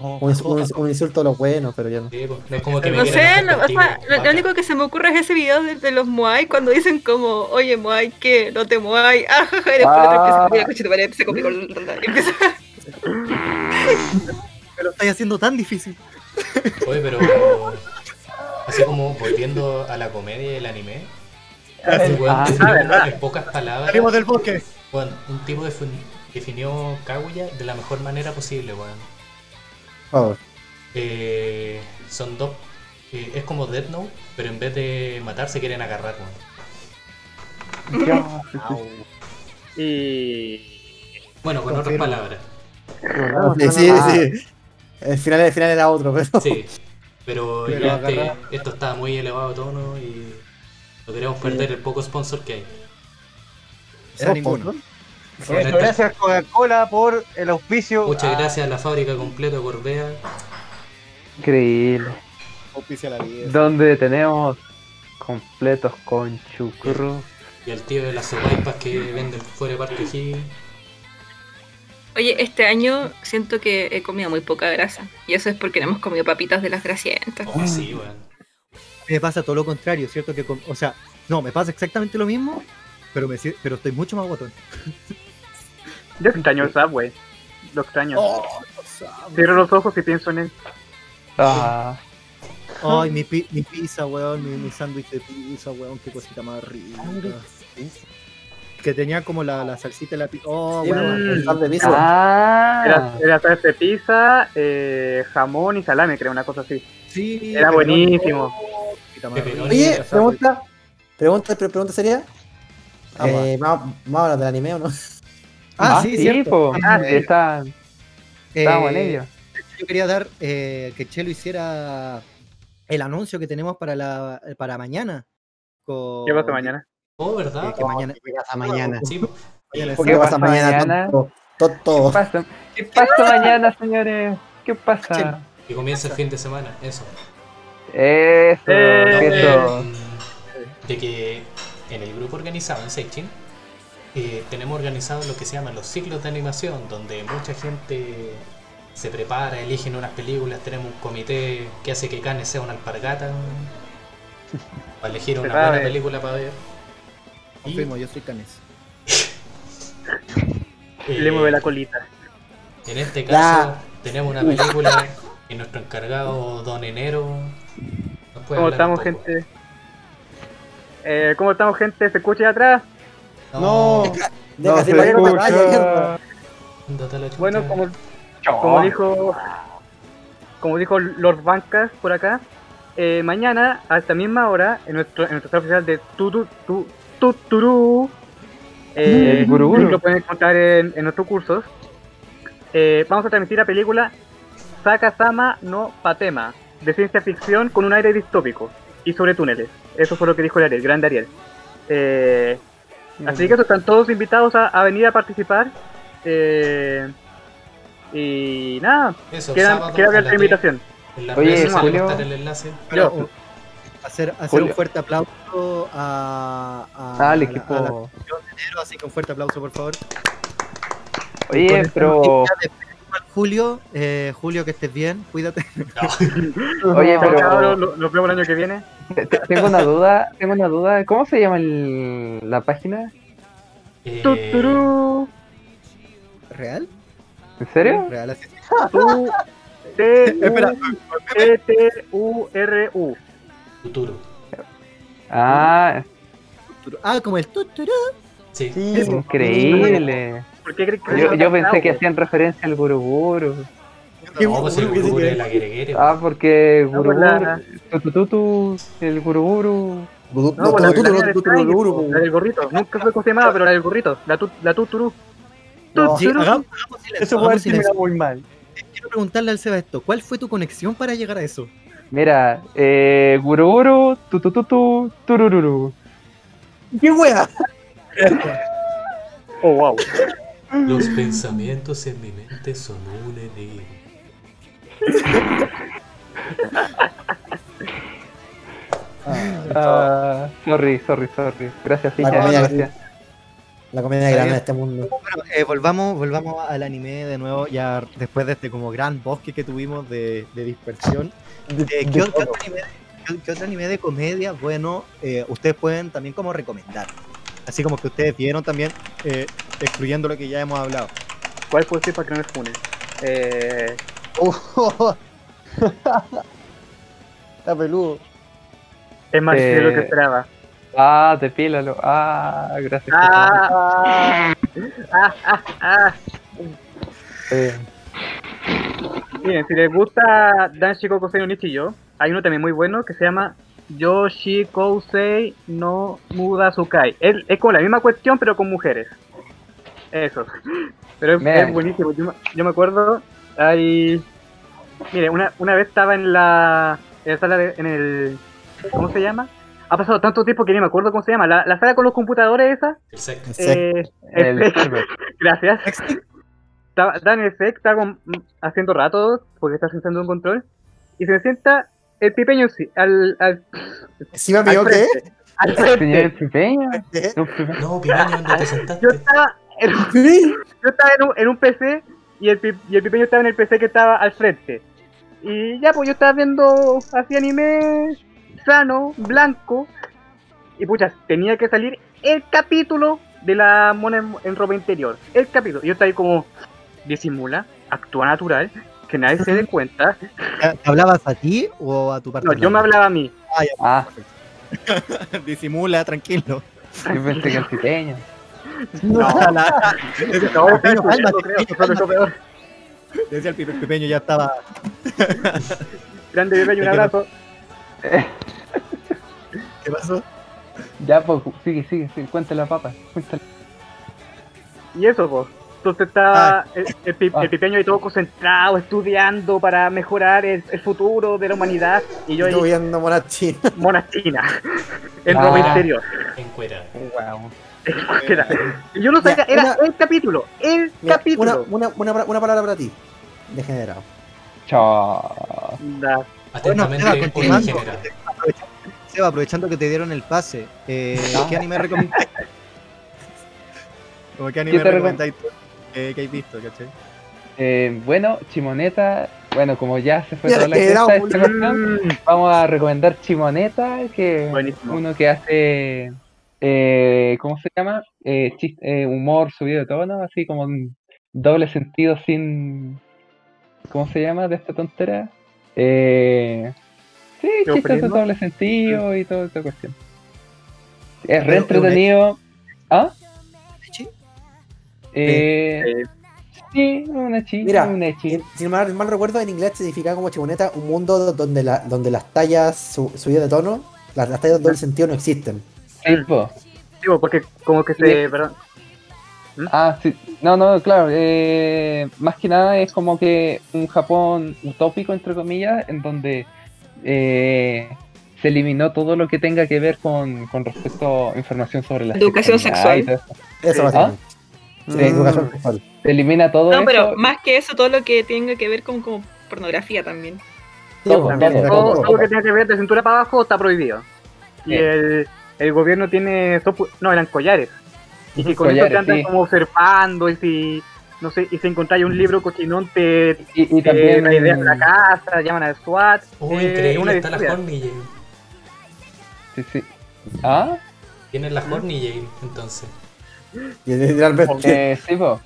Un, un un insulto de los buenos, pero ya no. Sí, pues, no es como que No sé, no, o sea, lo, único que se me ocurre es ese video de, de los Moai cuando dicen como, oye Moai, ¿qué? No te Moai, ah, jaja, y después otro empieza a comer, coche tu madre, empieza a comer, y empieza Me lo estáis haciendo tan difícil. Oye, pero así como volviendo a la comedia y el anime, Gracias. weón, Ah, verdad. en pocas palabras, Salimos del bosque. weón, un tipo defin- definió Kaguya de la mejor manera posible, weón. Favor. Eh, son dos, eh, es como Death Note, pero en vez de matar se quieren agarrar, weón. Y. Bueno, con otras palabras, Sí, sí, sí. El final, el final era otro, pero. sí. Pero, Pero ya este- esto está muy elevado de tono y no queremos perder el poco sponsor que hay. Era ninguno. Bueno, Eso, esta- gracias Coca-Cola por el auspicio. Muchas Ah, gracias a la fábrica completa Corbea. Increíble. Auspicia la vida. Donde tenemos completos con chucrú. Y al tío de las sopaipas que venden fuera de Parque Higgins. Oye, este año siento que he comido muy poca grasa. Y eso es porque no hemos comido papitas de las grasientas. Oh, sí, weón. Me pasa todo lo contrario, ¿cierto? Que, o sea, no, me pasa exactamente lo mismo, pero, me, pero estoy mucho más botón. Yo extraño el Subway. Lo extraño. Oh, Cierro los ojos y pienso en él. Ah, Ay, mi, pi- mi pizza, weón, mi, mi sándwich de pizza, weón, qué cosita más rica. Que tenía como la, la salsita y la pizza. Oh, Sí, weón. el pan de pizza. ah, Era, era salsa de pizza, eh, jamón y salame, creo, una cosa así. Sí, Era buenísimo. oh, más. Oye, pregunta. Pregunta, pre- pregunta sería. Ah, Eh, ¿Vamos vamos a hablar del anime o no? Ah, sí, cierto. po. Ah, Sí, sí. está, estábamos en Eh, ello. Yo quería dar eh, que Chelo hiciera el anuncio que tenemos para la para mañana. Con... ¿Qué pasa mañana? Oh, ¿verdad? Que, que mañana. Hasta mañana. Sí, po. mañana es ¿Por ¿Qué qué pasa pasa mañana? Tonto. ¿Qué pasa? ¿Qué pasa mañana, señores? ¿Qué pasa? Y comienza el fin de semana, eso. Eso, Eh, eso. De que en el grupo organizado en Seichin eh, tenemos organizado lo que se llaman los ciclos de animación, donde mucha gente se prepara, eligen unas películas, tenemos un comité que hace que Cannes sea una alpargata para elegir una buena película para ver. Confirmo, yo soy canes. Eh, Le mueve la colita. En este caso tenemos una película y nuestro encargado Don Enero nos puede ¿Cómo estamos, gente? Eh, ¿Cómo estamos, gente? ¿Se escucha de atrás? No. No Déjate se escucha. Bueno, como, como dijo como dijo Lord Bancas por acá, eh, mañana a esta misma hora en nuestro en nuestro sitio oficial de Tutu tu, Tuturu eh, El Guruguru. lo pueden encontrar en, en nuestros cursos. eh, vamos a transmitir la película Sakasama no Patema de ciencia ficción con un aire distópico y sobre túneles. Eso fue lo que dijo el Ariel, grande Ariel. Eh, Así que eso, están todos invitados a, a venir a participar. Eh, y nada, Eso, queda, queda abierta la invitación. En Oye, Julio. el enlace. Yo. hacer, hacer Julio. un fuerte aplauso a, a, Ah, el a la- equipo. a la enero, así que un fuerte aplauso, por favor. Oye, pero. Julio, eh, Julio, que estés bien, cuídate. Oye, pero. lo- Nos vemos el año que viene. te- te- Tengo una duda. Tengo una duda. ¿Cómo se llama el- la página? Eh, Tuturu. ¿Real? ¿En serio? ¿Real así? Tu, T, Espera, T, T, U, R, U. Futuro. Ah, Ah, como el tuturú. Sí. increíble. ¿Por qué crees que Yo, pensé que hacían referencia al Guruguru. No, pues el Guruguru de la Guereguere. Ah, porque No, pues Guruguru, Tutututu, el Guruguru. No, pues la, del gorrito. Nunca se llamaba, pero la del gorrito. La, tu, la tuturu. Eso puede ser muy mal. Quiero preguntarle al Seba esto. ¿Cuál fue tu conexión para llegar a eso? Mira, eh, Guruguru, Tutututu, Turururu. ¿Qué wea? Oh, wow. Los pensamientos en mi mente son un enigma. Ah, sorry, sorry, sorry. Gracias, La Ficha, gracias. La comedia grande de este mundo. Bueno, eh, volvamos, volvamos al anime de nuevo, ya después de este como gran bosque que tuvimos de, de dispersión. Eh, ¿qué, qué otro anime, qué- qué otro anime de comedia, bueno, eh, ustedes pueden también como recomendar? Así como que ustedes vieron también, eh, excluyendo lo que ya hemos hablado. ¿Cuál puede ser para que no me funen? Eh, Está peludo. es más Eh, de lo que esperaba. Ah, depílalo. Ah, gracias. Ah, ah, ah, ah. Eh, Miren, si les gusta Dan Shikoku no Nichiyo, hay uno también muy bueno que se llama Yoshi Kousei no Muda Sukai. Es, es como la misma cuestión, pero con mujeres. Eso. Pero es, buenísimo. Yo, me- yo me acuerdo, hay... Mire, una, una vez estaba en la, en la sala de, en el... ¿Cómo se llama? Ha pasado tanto tiempo que ni me acuerdo cómo se llama. La, la sala con los computadores esa. El sec. Eh, el el- server. Gracias. Estaba, en el sec, estaba haciendo rato, porque está sentando un control, y se me sienta el pipeño sí, al, al, ¿Sí me al pilló qué? Al frente. Pipeño. No, Pipeño. No, Pipeño, ¿dónde te sentaste? Yo estaba, en, yo estaba en, un, en un PC y el, y el pipeño estaba en el PC que estaba al frente. Y ya, pues yo estaba viendo así anime sano, blanco, y pucha, tenía que salir el capítulo de la mona en, en ropa interior. El capítulo. Y yo estaba ahí como, disimula, actúa natural, que nadie se dé cuenta. ¿Te hablabas a ti o a tu parte? No, yo me hablaba a mí. Ah, Disimula, tranquilo. yo pensé que el Pipeño. No, la- No, Pipeño, Pipeño, creo que fue peor. Decía el pipe- pepeño ya estaba. Grande pipeño, un abrazo. ¿Qué pasó? Ya, pues, sigue, sigue, sigue. Cuéntale la papa. Cuéntale. Y eso, pues. Entonces está el, el pi- Ah. el pipeño ahí todo concentrado, estudiando para mejorar el, el futuro de la humanidad. Y yo Estuve ahí, viendo monachín. mona china, en Ah. ropa interior. Encuerada. Wow. Era- Y yo no sabía, era una- el capítulo, el Mira, capítulo. una, una, una palabra para ti. Degenerado. Chao. Da. Atentamente, Seba. Aprovecha- Seba, aprovechando que te dieron el pase, eh, Ah. ¿qué anime recomendáis? Como qué anime te recom- recomendáis tú? Eh, que hay visto, ¿cachai? Eh, bueno, Chimoneta. Bueno, como ya se fue toda la le cresta de esta cuestión, vamos a recomendar Chimoneta, que Buenísimo. uno que hace, eh, ¿cómo se llama? Eh, chis- eh, humor subido de tono, así como un doble sentido sin, ¿cómo se llama? De esta tontera. Eh, sí, chistes de doble sentido y toda esta cuestión. Es re entretenido. ¿Ah? ¿Sí? Eh, sí, una chi, Mira, un echi. Si, mal, mal recuerdo, en inglés significaba como chimoneta un mundo donde, la, donde las tallas su- subidas de tono, las, las tallas de doble sentido no existen. Sí, po. porque como que se. Perdón. Ah, sí. No, no, claro. eh, más que nada es como que un Japón utópico, entre comillas, en donde eh, se eliminó todo lo que tenga que ver con, con respecto a información sobre la Educación sexual. todo eso. Eso Sí. Sí. Sí, educación sexual. Se elimina todo No, eso. pero más que eso, todo lo que tenga que ver con como pornografía también. Sí, Todo, pues, todo, Todo, como- todo lo que tenga que ver de cintura para abajo está prohibido. Y Sí. el, el gobierno tiene. sopu- No, eran collares. Y que con eso Collares, te andan sí. como observando y si. No sé, y si encontráis un libro cochinón, te, Y, y te también. raidean la casa, llaman al SWAT. Oh, eh, increíble, una está la. Horny Jane. Sí, sí. ¿Ah? Tienen la Horny Jane, entonces. Y literalmente. Eh, sí, po.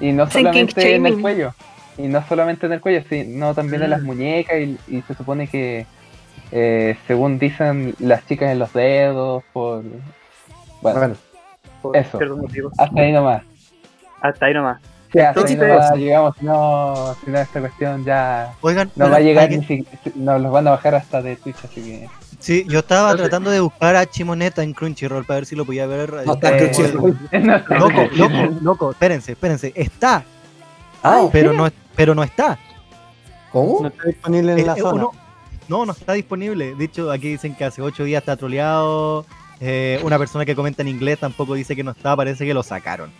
Y no solamente en el cuello. Y no solamente en el cuello, sino también en las Mm. muñecas. Y, y se supone que, eh, según dicen las chicas en los dedos, por. Bueno, Bueno, Por Eso. hasta ahí nomás. Hasta ahí nomás. Sí, hasta ahí Entonces- nomás llegamos. Si no, si no, esta cuestión ya Oigan, no va a llegar ni si, nos los van a bajar hasta de Twitch, así que. Sí, yo estaba tratando de buscar a Chimoneta en Crunchyroll para ver si lo podía ver. no está Eh, Crunchyroll. no. Loco, loco, loco, espérense, espérense. Está, Ah, pero no, pero no está. ¿cómo? No está disponible en la eh, zona. no, no, no está disponible. De hecho, aquí dicen que hace ocho días está troleado. Eh, una persona que comenta en inglés tampoco dice que no está, parece que lo sacaron.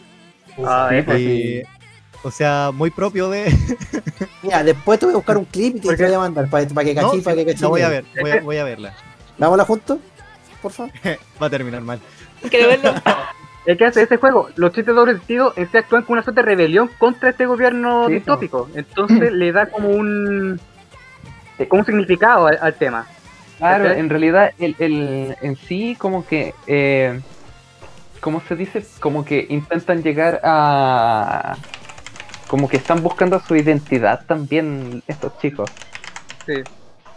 Ah, Sí, eh, pues, Y, o sea, muy propio de. Mira, después te voy a buscar un clip y te ¿Por lo voy a mandar para, para que No, cachí, para que cachí. la voy a ver, voy a, voy a verla. Vámonos juntos, por favor. Va a terminar mal. Quiero verlo. El que hace ese juego, los chistes de doble sentido en sí actúan como una suerte de rebelión contra este gobierno Sí, distópico. Entonces le da como un eh, como un significado al, al tema. Claro, ¿Cachai? en realidad el, el, en sí como que, eh, ¿cómo se dice? Como que intentan llegar a... Como que están buscando su identidad también estos chicos. Sí.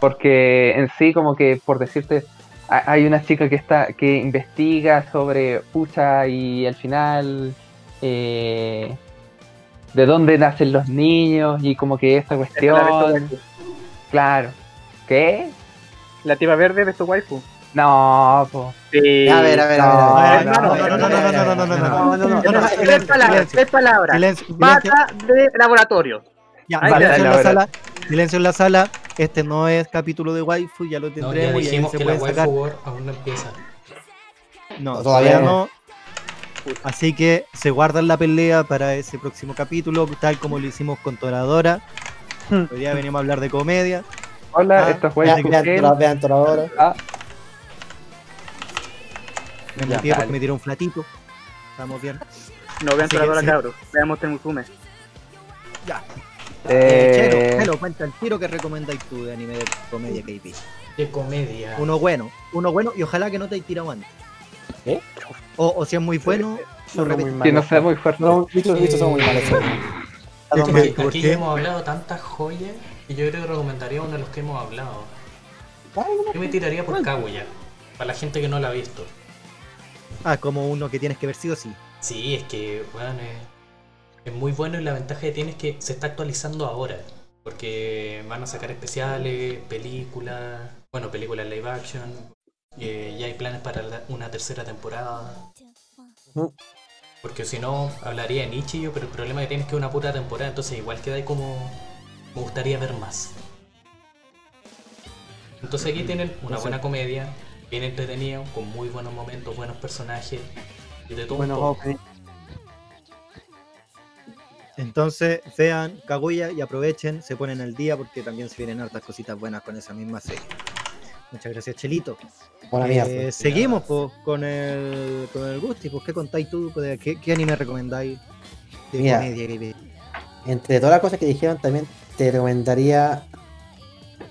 Porque en sí como que, por decirte, ha- hay una chica que está que investiga sobre pucha y al final eh, de dónde nacen los niños y como que esa La, cuestión... Claro. ¿Qué? la tipa verde de su waifu. No, po. Sí. A ver, a ver, a ver. No, a ver, no, no, a ver, no, a no, ver, no, a ver, no, no, no, a ver, no, a ver. no, no, no, Tres silencio, palabras, silencio. tres palabras. Silencio, silencio. Bata de laboratorio. Ya, silencio en la sala. Silencio en la sala. Este no es capítulo de waifu, ya lo No, ya tendremos y ahí dijimos se que la puede waifu sacar. war aún no empieza. No, No, todavía todavía no. Así que se guardan la pelea para ese próximo capítulo, tal como lo hicimos con Toradora. Hoy día venimos a hablar de comedia. Hola, Ah, esto fue Chico vean, Ken. vean, vean Toradora. Ah, Me Ya, metí porque me tiró un flatito. Estamos bien. No vean Toradora sí. cabros. Veamos Temuzume. Ya. Eh, Chelo, Chelo, cuenta el tiro que recomendáis tú de anime de comedia que hay De comedia. Uno bueno, uno bueno y ojalá que no te hayas tirado antes. ¿Qué? O, o si es muy bueno, lo Son muy que no sea muy fuerte. No, bichos, bichos son muy malos. Es Aquí, hemos hablado tantas joyas y yo creo que recomendaría uno de los que hemos hablado. Yo me tiraría por Kaguya, para la gente que no la ha visto. Ah, como uno que tienes que ver sí o sí. Sí, es que, bueno, es, es muy bueno y la ventaja que tiene es que se está actualizando ahora. Porque van a sacar especiales, películas, bueno, películas live action, eh, ya hay planes para la- una tercera temporada. Ujú. Porque si no, hablaría de Nichio, pero el problema que tiene es que es una pura temporada, entonces igual queda ahí como... Me gustaría ver más. Entonces aquí tienen una buena comedia, bien entretenida, con muy buenos momentos, buenos personajes y de todo un Bueno, poco. ok. Entonces, vean Kaguya y aprovechen, se ponen al día porque también se vienen hartas cositas buenas con esa misma serie. Muchas gracias, Chelito. Buena Eh, seguimos pues, con el con el Gusti, pues, ¿qué contáis tú? Pues, ¿qué, ¿Qué anime recomendáis de Mira. comedia que veis? Entre todas las cosas que dijeron, también te recomendaría.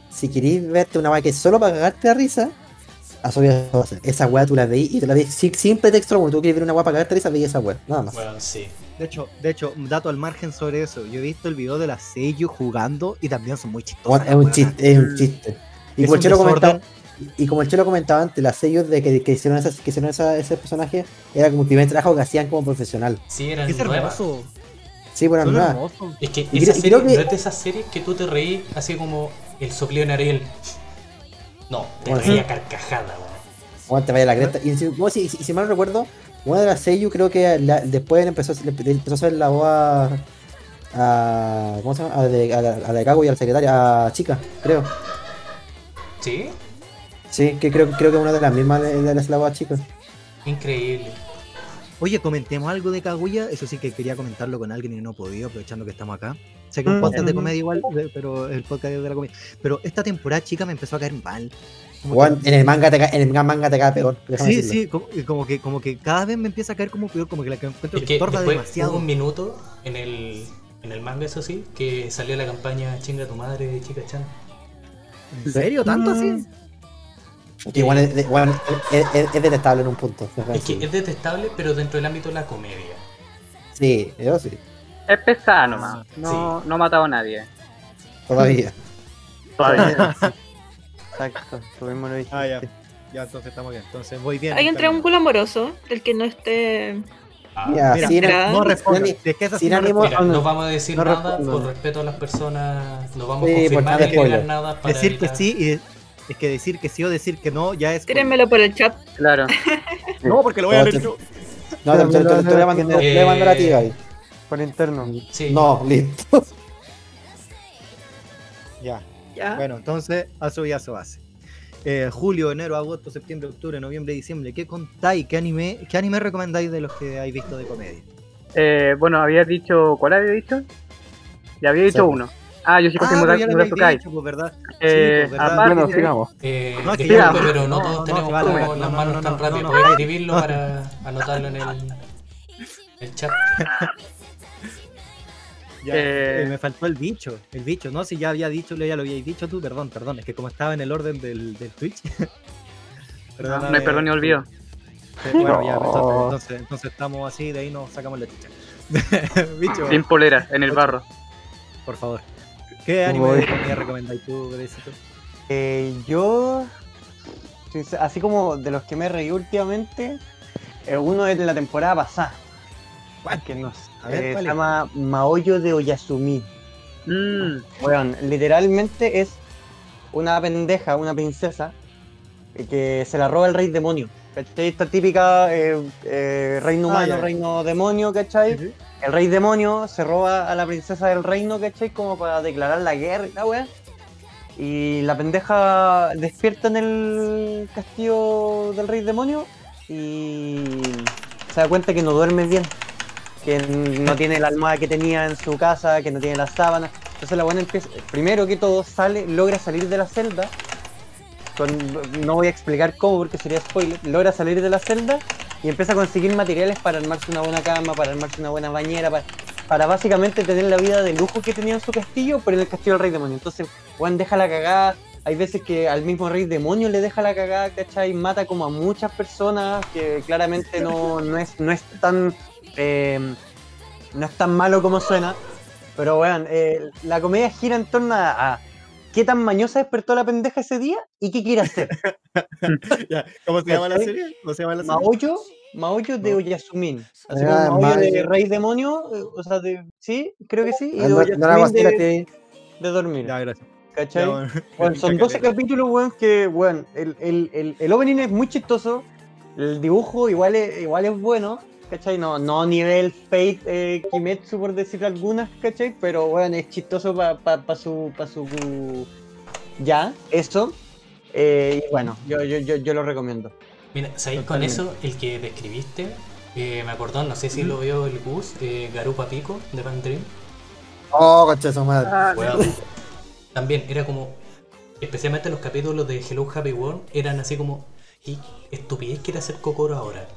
Si queréis verte una weá que es solo para cagarte la risa, a Esa weá tú la veis y te la veis sin, sin pretexto alguno. Tú quieres ver una weá para cagarte la risa, veis esa weá. Nada más. Bueno, sí. De hecho, de hecho, dato al margen sobre eso. Yo he visto el video de la Seiyu jugando y también son muy chistosas. Bueno, es un chiste, es un chiste. Y Es como, un el Chelo comentaba, y como el Chelo comentaba antes, las sellos de que, que hicieron, esas, que hicieron esa- ese personaje era como el primer trabajo que hacían como profesional. Sí, nuevas. hermoso. Sí, bueno, hermosos. Es que Y esa creo- y serie creo que- no es de esas series que tú te reís así como el soplío en Ariel. No, te Bueno, reís sí. a carcajada, weón. Aguante, vaya la cresta. Y si, no, si, si- si mal no recuerdo, una de las Seiyu creo que la- después empezó, empezó a hacer la voz a, a- ¿Cómo se llama? A la de, a la, a la de Kago y a la secretaria, a Chica, creo. ¿Sí? Sí, que creo, creo que una de las mismas de, de la voz a Chica. Increíble. Oye, comentemos algo de Kaguya. Eso sí que quería comentarlo con alguien y no he podido, aprovechando que estamos acá. Sé que es un Mm. podcast de comedia igual, de- pero el podcast es de la comedia. Pero esta temporada, chica, me empezó a caer mal. Juan, en el manga te cae, en el manga te cae peor. Sí, decirlo. sí, como, y como que, como que cada vez me empieza a caer como peor, como que la que encuentro Es que que estorba después demasiado. un minuto en el, en el manga, eso sí, que salió la campaña Chinga tu madre de Chica Chan. ¿En serio? ¿Tanto así? Igual es, es- es- es detestable en un punto. Es que es detestable, pero dentro del ámbito de la comedia. Sí, eso sí. Es pesada nomás. No, no ha matado a nadie. Todavía. Todavía. Exacto, tú mismo lo dijiste. Ah, ya. Ya, entonces estamos bien. Entonces voy bien. Hay un triángulo amoroso del que no esté. Ya, Mira, sin, No responde. sin- es que ánimo- responde. Mira, no, no vamos a decir no nada respondo. por respeto a las personas. No vamos Sí, a confirmar nada ni negar nada para Decir que evitar- sí y es que decir que sí o decir que no ya es. Tírenmelo por el chat. Claro. No, porque lo voy a leer yo. No, te, te- te- te voy a mandar- te voy a mandar a ti, Eh. Por interno. Sí. No, listo. Ya. Ya. Bueno, entonces, Aso y Aso hace. Eh, julio, enero, agosto, septiembre, octubre, noviembre, diciembre. ¿Qué contáis? ¿Qué anime, ¿Qué anime recomendáis de los que habéis visto de comedia? Eh, bueno, había dicho. ¿Cuál había dicho? Ya había dicho Sí. uno. Ah, yo sí Ah, cogí pero ya lo habéis Murazukai. dicho, pues, ¿verdad? Eh, pues, ¿verdad? aparte- Bueno, sigamos. Eh, No, que pero no, no, todos no, tenemos que vale, como las no, manos no, tan no, Voy a no. escribirlo para anotarlo en el, el chat. Ya, Eh, eh, me faltó el bicho. El bicho, no, si ya había dicho, ya lo habíais dicho tú, perdón, perdón. Es que como estaba en el orden del, del Twitch. No hay perdón ni olvido. Eh, bueno, ya, No. entonces, entonces, entonces estamos así, de ahí nos sacamos la chicha. bicho, Sin polera, en el barro. por favor. ¿Qué anime de comedia recomendáis tú, Grecito? Eh, yo, así como de los que me reí últimamente, eh, uno es de la temporada pasada. Que no sé, A ver, eh, ¿cuál se llama Maoyo de Oyasumi. Mm, Weón, literalmente es una pendeja, una princesa, eh, que se la roba el rey demonio. ¿Cachai? Esta típica eh, eh, reino Ah, humano, reino demonio, ¿cachai? El rey demonio se roba a la princesa del reino, ¿cachai? Como para declarar la guerra y la weá. Y la pendeja despierta en el castillo del rey demonio y se da cuenta que no duerme bien. Que no tiene la almohada que tenía en su casa, que no tiene las sábanas. Entonces la buena empieza, primero que todo, sale, logra salir de la celda. no voy a explicar cómo porque sería spoiler. Logra salir de la celda y empieza a conseguir materiales para armarse una buena cama, para armarse una buena bañera, para, para básicamente tener la vida de lujo que tenía en su castillo, pero en el castillo del rey demonio. Entonces, Juan deja la cagada. Hay veces que al mismo rey demonio le deja la cagada, ¿cachai? Mata como a muchas personas que claramente no, no, es, no es tan. Eh, no es tan malo como suena. Pero weón, eh, la comedia gira en torno a, a qué tan mañosa despertó la pendeja ese día y qué quiere hacer. Ya, ¿Cómo se llama la serie? ¿Cómo se llama la serie? Maoyo, Maoyo de Oyasumin. Así Ah, como Maoyo de. Rey Demonio, eh, o sea, de, sí, creo que sí, y de Ah, No, no la Oyasumin basura de, dormir. Ya, gracias. ¿Cachai? Ya, bueno. Bueno, son 12 capítulos, weón, que, weón, el, el, el, el opening es muy chistoso, el dibujo igual es, igual es bueno, ¿cachai? No, no a nivel Fate eh, Kimetsu, por decir algunas, ¿cachai? Pero, weón, es chistoso para pa, pa su, pa su... Ya, eso. Eh, y bueno, yo, yo, yo, yo lo recomiendo. Mira, ¿sabéis con eso? El que describiste, eh, me acordó, no sé si lo vio el Gus, eh, Garupa Pico de Pan Dream. Oh, concha de su madre. Ah, También era como, especialmente los capítulos de Hello Happy World, eran así como, ¿qué estupidez quiere hacer Kokoro ahora?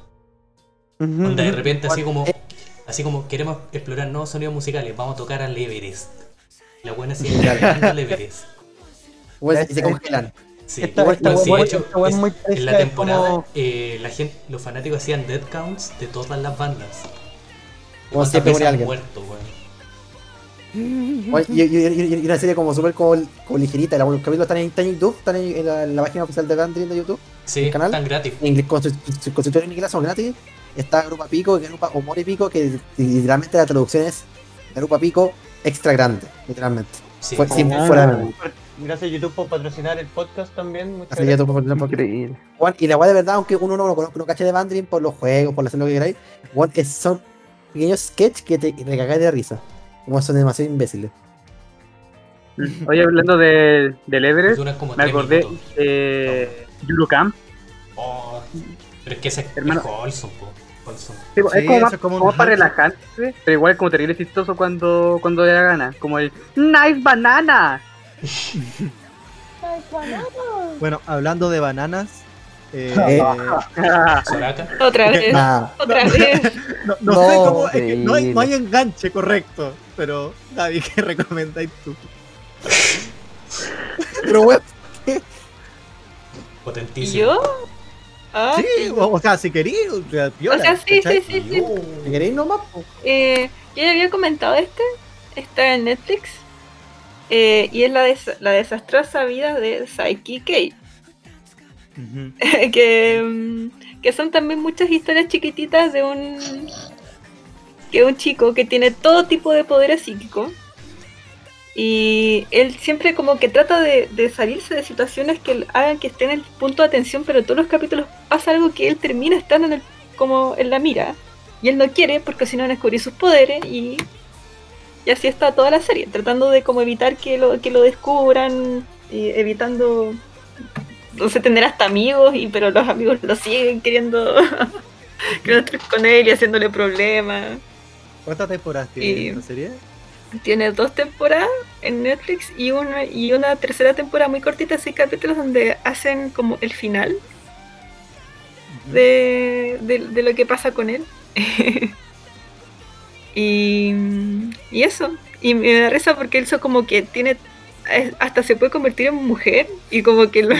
Onda, de repente así como, así como queremos explorar nuevos sonidos musicales, vamos a tocar al Everest. La buena sigue cantando al Everest. Y se congelan. Sí, Esta- bueno, esta sí, de hecho, esta es muy en la temporada como- eh, la gente, los fanáticos hacían dead counts de todas las bandas. Como ¿Cuántas siempre muere alguien. muerto, weón? Oye, Y, y- y- y una serie como súper como, como ligerita. Los capítulos están en, están en YouTube, están en, en la, en la página oficial de Bandrin de YouTube. Sí, el canal. están gratis. En con su, su, con en inglés son gratis. Está Garupa Pico, Garupa o Mori Pico, que literalmente la traducción es Garupa Pico extra grande, literalmente. Sí. Fue, sin- Ah, fuera de Gracias YouTube por patrocinar el podcast también. Muchas gracias. tú, por-. Juan, y la weá de verdad, aunque uno no lo conozca, no cache de Bandrin por los juegos, por hacer lo que queráis, Juan, es- son pequeños sketches que te recagáis de risa. Como son demasiado imbéciles. Oye, hablando de, del Everest, me acordé de Yuru Camp. Oh, pero es que ese Hermano. es po. Sí, es como, eso más, es como un como para relajarse, pero igual como terrible chistoso cuando, cuando le da gana. Como el Nice Banana. Bueno, hablando de bananas. eh, Eh, Soraka. Otra vez. Nah, Otra vez. no, no No, sé cómo. es que no, hay, increíble. no hay enganche correcto. Pero, David, ¿qué recomendáis tú? pero ¿Y Potentísimo. yo? Ah, Sí, o, o sea, si queréis. O sea, o sea, sí, sí, sí, sí. ¿me queréis nomás? Eh, Yo ya había comentado este, está en Netflix, eh, y es la, des- la desastrosa vida de Saiki Kei, que, mm, que son también muchas historias chiquititas de un que un chico que tiene todo tipo de poderes psíquicos y él siempre como que trata de, de salirse de situaciones que hagan que esté en el punto de atención, pero todos los capítulos pasa algo que él termina estando en el, como en la mira y él no quiere porque si no descubrir sus poderes y, y así está toda la serie, tratando de como evitar que lo, que lo descubran, y evitando no sé, tener hasta amigos, y pero los amigos lo siguen queriendo, queriendo estar con él y haciéndole problemas. ¿Cuántas temporadas tiene Y- esta serie? Tiene dos temporadas en Netflix y una, y una tercera temporada muy cortita, seis capítulos, donde hacen como el final de, de- de lo que pasa con él. y, y eso. Y me da risa porque él so como que tiene. Hasta se puede convertir en mujer y como que lo,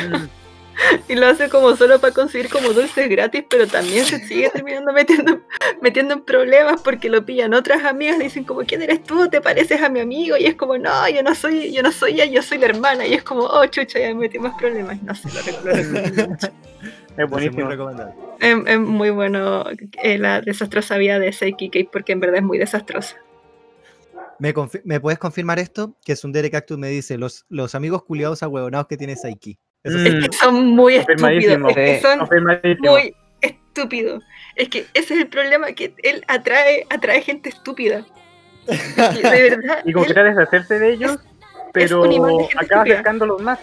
y lo hace como solo para conseguir como dulces gratis, pero también se sigue terminando metiendo, metiendo en problemas porque lo pillan otras amigas, le dicen como ¿quién eres tú? ¿Te pareces a mi amigo? Y es como, no, yo no soy, yo no soy ella, yo soy la hermana, y es como, oh chucha, ya me metí más problemas. No sé, lo recuerdo. Es buenísimo. muy recomendable. Es, es muy bueno eh, la desastrosa vida de Seiki Kei porque en verdad es muy desastrosa. ¿Me, confi- ¿Me puedes confirmar esto? Que es un Derek Cactus me dice, los, los amigos culiados ahuevonados que tiene Saiki. Eso sí. Es que son muy estúpidos. Es que son muy estúpidos. Es que ese es el problema, que él atrae, atrae gente estúpida. Y de verdad. Y como él- que deshacerse de ellos, pero acaba acercándolos más.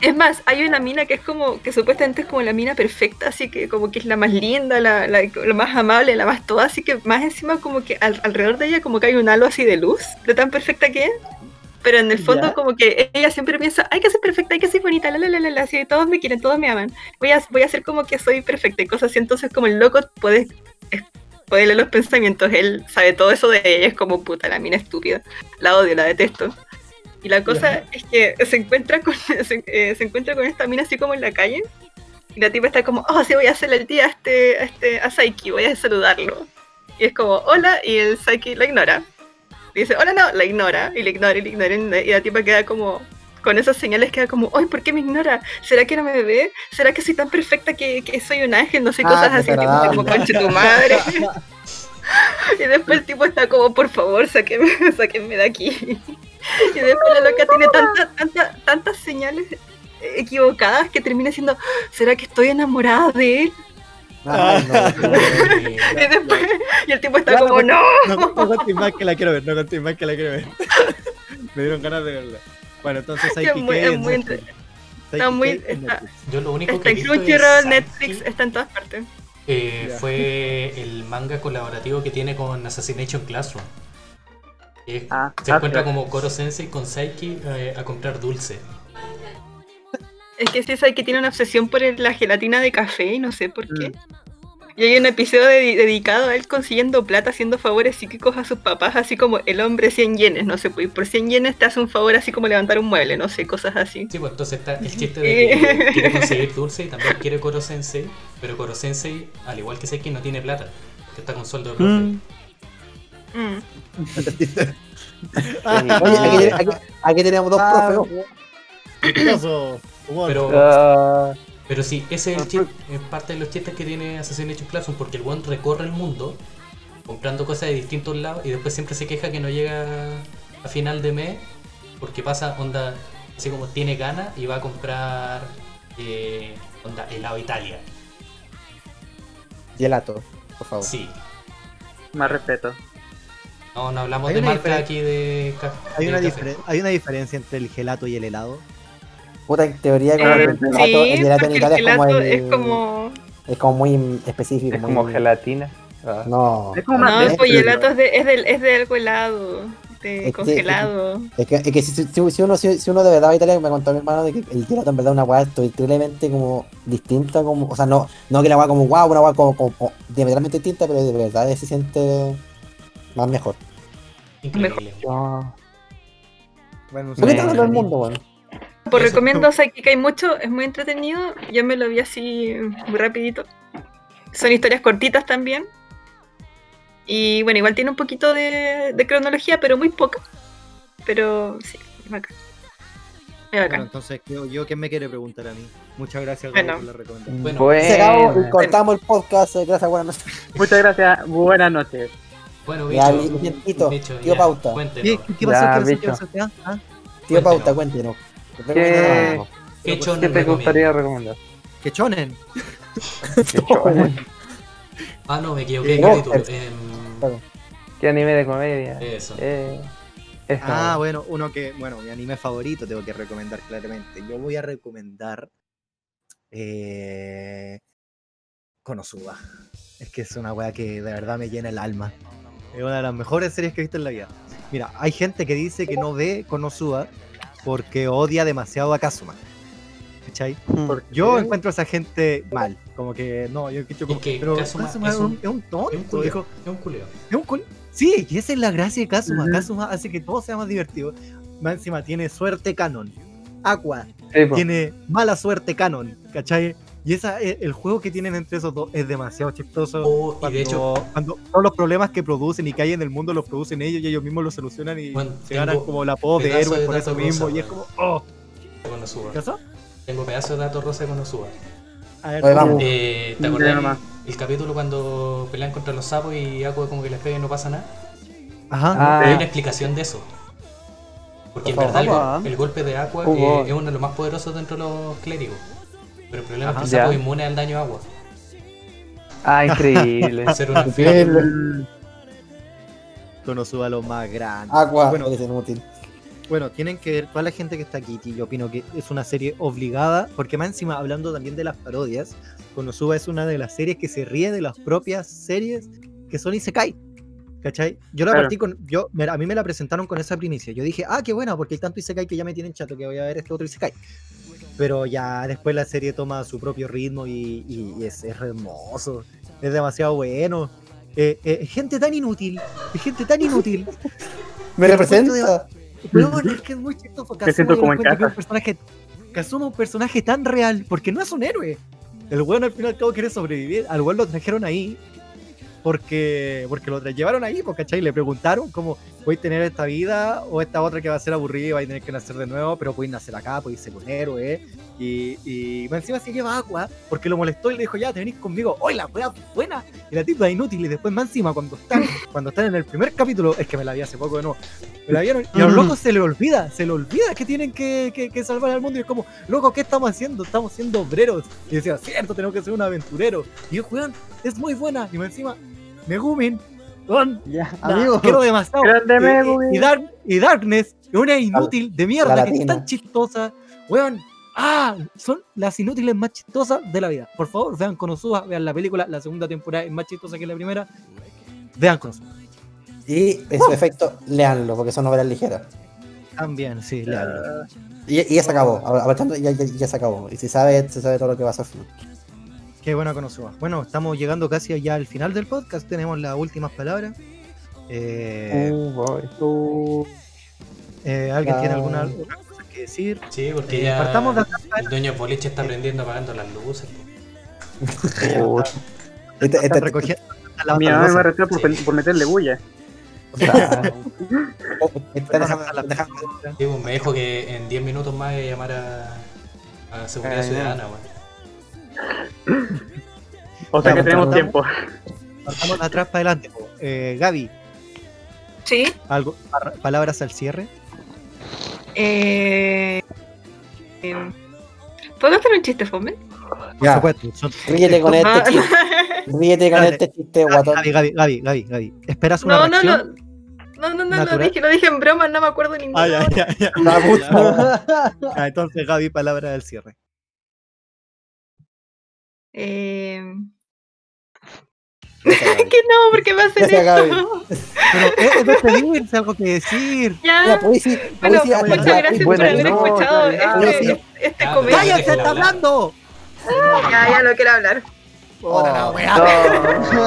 Es más, hay una mina que es como, que supuestamente es como la mina perfecta, así que como que es la más linda, la, la, la más amable, la más toda, así que más encima como que al- alrededor de ella como que hay un halo así de luz, de tan perfecta que es. Pero en el fondo Ya. como que ella siempre piensa, hay que ser perfecta, hay que ser bonita, la la la la, la, así, todos me quieren, todos me aman. Voy a, voy a hacer como que soy perfecta y cosas así. Entonces como el loco puede, puede leer los pensamientos, él sabe todo eso de ella, es como puta, la mina estúpida. La odio, la detesto. Y la cosa es que se encuentra con se, eh, se encuentra con esta mina así como en la calle. Y la tipa está como, oh, sí, voy a hacerle el día a este, a este, a Saiki, voy a saludarlo. Y es como, hola, y el Saiki la ignora. Dice, hola, no, la ignora, y la ignora, y la ignora, y la tipa queda como, con esas señales queda como, ay, ¿por qué me ignora? ¿Será que no me ve? ¿Será que soy tan perfecta que, que soy un ángel? No sé, Ah, cosas así, tipo, como conche tu madre. y después el tipo está como, por favor, sáquenme, sáquenme de aquí. Y después la loca tiene tantas tanta, tantas señales equivocadas que termina siendo, ¿será que estoy enamorada de él? Ay, no, Y después, y el tipo está como, no. No, no más que la quiero ver, no contéis más que la quiero ver. Me dieron ganas de verla. Bueno, entonces muy- Kei es muy Está muy, está. Yo lo único está que he en Crunchyroll, Netflix, está en todas partes. eh, fue el manga colaborativo que tiene con Assassination Classroom. Que Ah, se ah, encuentra claro. como Koro Sensei con Saiki eh, a comprar dulce. Es que sí, es que tiene una obsesión por el- la gelatina de café y no sé por qué. Mm. Y hay un episodio de- dedicado a él consiguiendo plata haciendo favores psíquicos a sus papás, así como el hombre 100 yenes, no sé, pues por 100 yenes te hace un favor así como levantar un mueble, no sé, cosas así. Sí, pues entonces está el chiste de que quiere conseguir dulce y también quiere Koro Sensei, pero Koro Sensei, al igual que Saiki, no tiene plata, que está con sueldo de profe. Mm. Mm. Oye, aquí, tiene- aquí- aquí tenemos dos Ah, profes. Humor. Pero, Ah, pero sí, ese es el chiste, es parte de los chistes que tiene Assassination Classroom, porque el one recorre el mundo comprando cosas de distintos lados y después siempre se queja que no llega a final de mes porque pasa onda, así como tiene ganas y va a comprar eh, onda helado Italia. Gelato, por favor. Sí, Más respeto. no, no hablamos Hay de una marca aquí de, ca- Hay de una, café. hay una diferencia entre el gelato y el helado. Puta, en teoría, como Eh, que el gelato, sí, el gelato en el Italia es como, el- es como... es como muy específico. es muy- como gelatina. Ah. No, Es como No, pues gelato es de, es, del, es de algo helado, de Es que- congelado. es que, es que si, si- si uno, si, si uno de verdad va a Italia, me contó mi hermano de que el gelato en verdad es una weá terriblemente como distinta, como, o sea, no, no que la weá como guau, una weá como, como, como diametralmente distinta, pero de verdad se siente más mejor. Increíble. Ah. Bueno, un ¿Por qué está todo el mundo, weón? Pues Eso. recomiendo Saiki hay mucho, es muy entretenido. Yo me lo vi así muy rapidito. Son historias cortitas también. Y bueno, igual tiene un poquito de, de cronología, pero muy poca. Pero sí, es bacán. Es Bueno, bacán. entonces, yo, yo ¿quién me quiere preguntar a mí? Muchas gracias Bueno. por la recomendación. Bueno, Bueno. Se acabó y cortamos el podcast. eh, Gracias, buenas noches. Muchas gracias, buenas noches. bueno, Ya, bicho, mi- Tito, bicho, tío ya, Pauta. cuéntenos. ¿Qué, qué pasó? Ya, ¿Qué pasó? ¿Qué bicho. pasó? ¿Qué? ¿Ah? Tío Cuéntenos. Pauta, cuéntenos. ¿Qué, ¿Qué ¿Qué chonen te gustaría recomendar? ¿Qué chonen? ¿Qué, chonen? Ah, no, me equivoqué. Eh, capítulo. Walker. Em, ¿Qué anime de comedia? eso. Eh. Ah, bueno, uno que, bueno, mi anime favorito tengo que recomendar claramente. Yo voy a recomendar eh, Konosuba. Es que es una wea que de verdad me llena el alma. Es una de las mejores series que he visto en la vida. Mira, hay gente que dice que no ve Konosuba porque odia demasiado a Kazuma. ¿Cachai? ¿Por Yo qué? encuentro a esa gente mal. Como que no, yo escucho como. que pero Kazuma Kazuma, es un, es un tonto. Es un culeo. Es un culeo. es un cul- Sí, y esa es la gracia de Kazuma. Ujú. Kazuma hace que todo sea más divertido. Más encima tiene suerte canon. Aqua Sí, tiene mala suerte canon. ¿Cachai? Y esa, eh, el juego que tienen entre esos dos es demasiado chistoso. Oh, y de hecho, cuando todos los problemas que producen y que hay en el mundo los producen ellos y ellos mismos los solucionan y Bueno, se ganan como la apodo de de por eso mismo. rosa, y es como, oh. ¿qué pasó? Tengo pedazo de datos rosa de Konosuba. A ver. Eh, ¿Te acordás el, el capítulo cuando pelean contra los sapos y Aqua como que les pega y no pasa nada? Ajá. Ah, Hay una explicación de eso. Porque en verdad el, golpe de Aqua eh, es uno de los más poderosos dentro de los clérigos. Pero el problema Ajá. es que el sapo es inmune al daño agua. ah, increíble. Ser un anfibio. Mm, Konosuba lo más grande. Aqua, Bueno. es inútil. Bueno, tienen que ver toda la gente que está aquí, y yo opino que es una serie obligada, porque más encima, hablando también de las parodias, Konosuba es una de las series que se ríe de las propias series que son Isekai. ¿Cachai? Yo la Claro. partí con. Yo, a mí me la presentaron con esa primicia. Yo dije, ah, qué buena, porque hay tanto Isekai que ya me tienen chato que voy a ver este otro Isekai. Pero ya después la serie toma su propio ritmo y, y- y es, es hermoso. Es demasiado bueno. Eh, eh, gente tan inútil. Gente tan inútil. Me representa. Weón, es que es muy chistoso. Siento yo como en casa. un personaje. Kazuma es un personaje tan real, porque no es un héroe. El weón al final y al cabo quiere sobrevivir. Al weón lo trajeron ahí. Porque, porque lo llevaron ahí, pues, ¿cachai? Le preguntaron cómo voy a tener esta vida o esta otra que va a ser aburrida y va a tener que nacer de nuevo, pero puedes nacer acá, puedes ser un héroe. Y, y encima se lleva agua porque lo molestó y le dijo, ya, te venís conmigo. ¡Hoy la wea buena! Y la tipa es inútil. Y después, más encima, cuando están, cuando están en el primer capítulo, es que me la vi hace poco de nuevo. Me la vieron y a los locos se le olvida, se le olvida que tienen que, que- que salvar al mundo. Y es como, loco, ¿qué estamos haciendo? Estamos siendo obreros. Y decía, cierto, tenemos que ser un aventurero. Y yo, weón, es muy buena. Y encima, Megumin, weón, Ya, amigo. quiero demasiado. Grande Y- y-. Y, Dark- y Darkness es una inútil de mierda la que es tan chistosa. Weón, ah, son las inútiles más chistosas de la vida. Por favor, vean Konosuba, vean la película. La segunda temporada es más chistosa que la primera. Vean Konosuba. Y en su efecto, leanlo, porque son novelas ligeras. También, sí, léanlo. Y, y ya se acabó. Aprovechando, ya, ya, ya se acabó. Y si sabe, se sabe todo lo que va a hacer. Qué buena Konosuba. Bueno, estamos llegando casi ya al final del podcast. Tenemos las últimas palabras. Eh, Uh, boy. Eh, ¿Alguien tiene ah. alguna, alguna cosa que decir? Sí, porque Eh, ya partamos de el dueño boliche está prendiendo apagando las luces. Este- este- recogiendo. mi mamá me losa. arrestó por, Sí. por meterle bulla. pues, me dijo que en 10 minutos más iba a llamar a, a Seguridad Ah. Ciudadana, weón. O sea que tenemos tiempo. Partamos de atrás para adelante. Eh, Gaby, Sí. algo, palabras al cierre. Eh, eh, ¿Puedo hacer un chiste fome? Por Ya, supuesto. son- ríete con Ah, este chiste. Ríete con Dale. este chiste, guatón. Gaby, Gaby, Gaby, Gaby, Gaby. ¿Esperas una no, no, reacción? no. No, no, no, lo natural. dije, lo dije en broma, no me acuerdo ninguno. Ah, ya, ya, ya. La puta. Ah, entonces, Gaby, palabra del cierre. Eh, Gaby. que no, porque hacen Gracias, Gaby. esto. Pero eh, es despedirse, algo que decir. ya. Ya, pues sí, Bueno, pues sí, muchas gracias por haber nota, escuchado ya. este, este Ya, comedia. pero- ¡Cállense, está hablando! Ya, ya no quiero hablar. Oh, weá. no.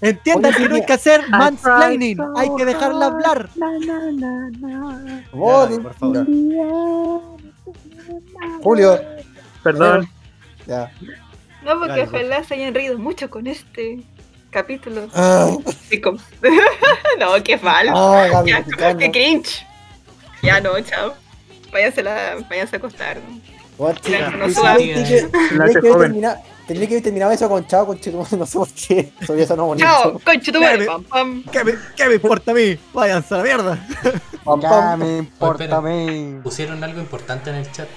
Entiendan que no hay que hacer mansplaining, hay que dejarla hablar. vos, Ya, por favor. Julio. Perdón. Ya. No, porque Dale, pues. ojalá se hayan reído mucho con este capítulos. Ah, no, qué mal. ah, Gaby, Qué, cringe. Ya no, chao. Váyanse, la, váyanse a acostar. Ya, no Tendría Nace que haber terminado- eso con chao, con chico, no sé por qué. Soy eso no bonito. Chao, madre. Dale. Pam, pam. ¿Qué me, qué me importa a mí? Váyanse a la mierda. Pam, Ya pam. me importa a mí. Pusieron algo importante en el chat.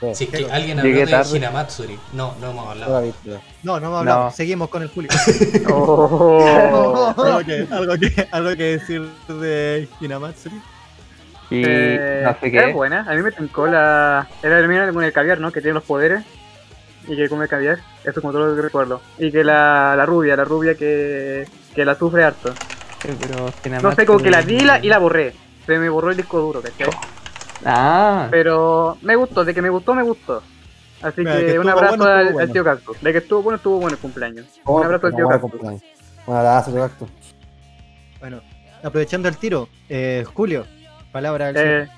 Sí. Si es que alguien Llegué habló de tarde. Hinamatsuri. No, no hemos hablado. No, no hemos hablado. No. Seguimos con el Julio. Oh. ¿Algo, que, algo, que, algo que decir de Hinamatsuri. Y Eh, no sé Era buena, a mí me tincó la. Era el con el caviar, ¿no? Que tiene los poderes. Y que come caviar. Eso es como todo lo que recuerdo. Y que la, la rubia, la rubia que, que la sufre harto. Pero No sé, como que la vi y la, y la borré. Se me borró el disco duro, ¿cachai? Ah, Pero me gustó, de que me gustó, me gustó. Así Mira, que, que un abrazo bueno, al, al tío Cactus. De que estuvo bueno, estuvo bueno el cumpleaños. Oh, un abrazo al tío Cactus. cumpleaños. Un abrazo, tío Cactus. Bueno, aprovechando el tiro, eh, Julio, palabra del Eh,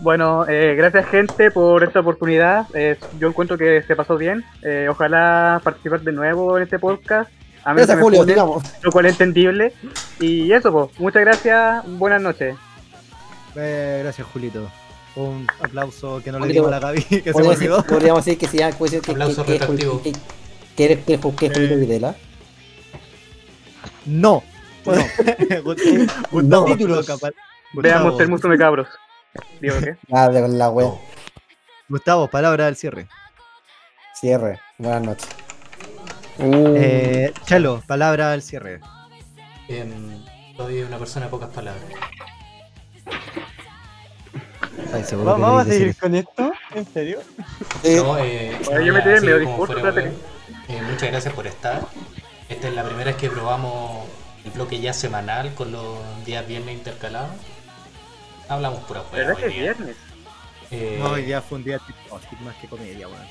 bueno, eh, gracias gente por esta oportunidad. Eh, yo encuentro que se pasó bien. Eh, ojalá participar de nuevo en este podcast. A Gracias, Julio, lo cual es entendible. Y eso, pues, muchas gracias. Buenas noches. Eh, gracias, Julito. Un aplauso que no le dimos a la Gaby, que se me Podríamos decir, olvidó. podríamos decir que si ya puede ser que, que, que, que, que eres que, que, que es Julito Videla. No. No. Gustavo, Títulos. capaz- Veamos el mundo de cabros. Digo, ¿qué? Ah, de con la web. Gustavo, palabra del cierre. Cierre. Buenas noches. uh, Eh, Chelo, palabra del cierre. Em, soy una persona de pocas palabras. Ay, ¿Vamos a seguir con esto? ¿En serio? Sí. No, eh, Oye, yo me tiré medio discurso. Eh, muchas gracias por estar. Esta es la primera vez que probamos el bloque ya semanal con los días viernes intercalados. Hablamos pura hueá ¿Verdad que es viernes? Eh, No, hoy día fue un día TikTok, más que comedia, weón.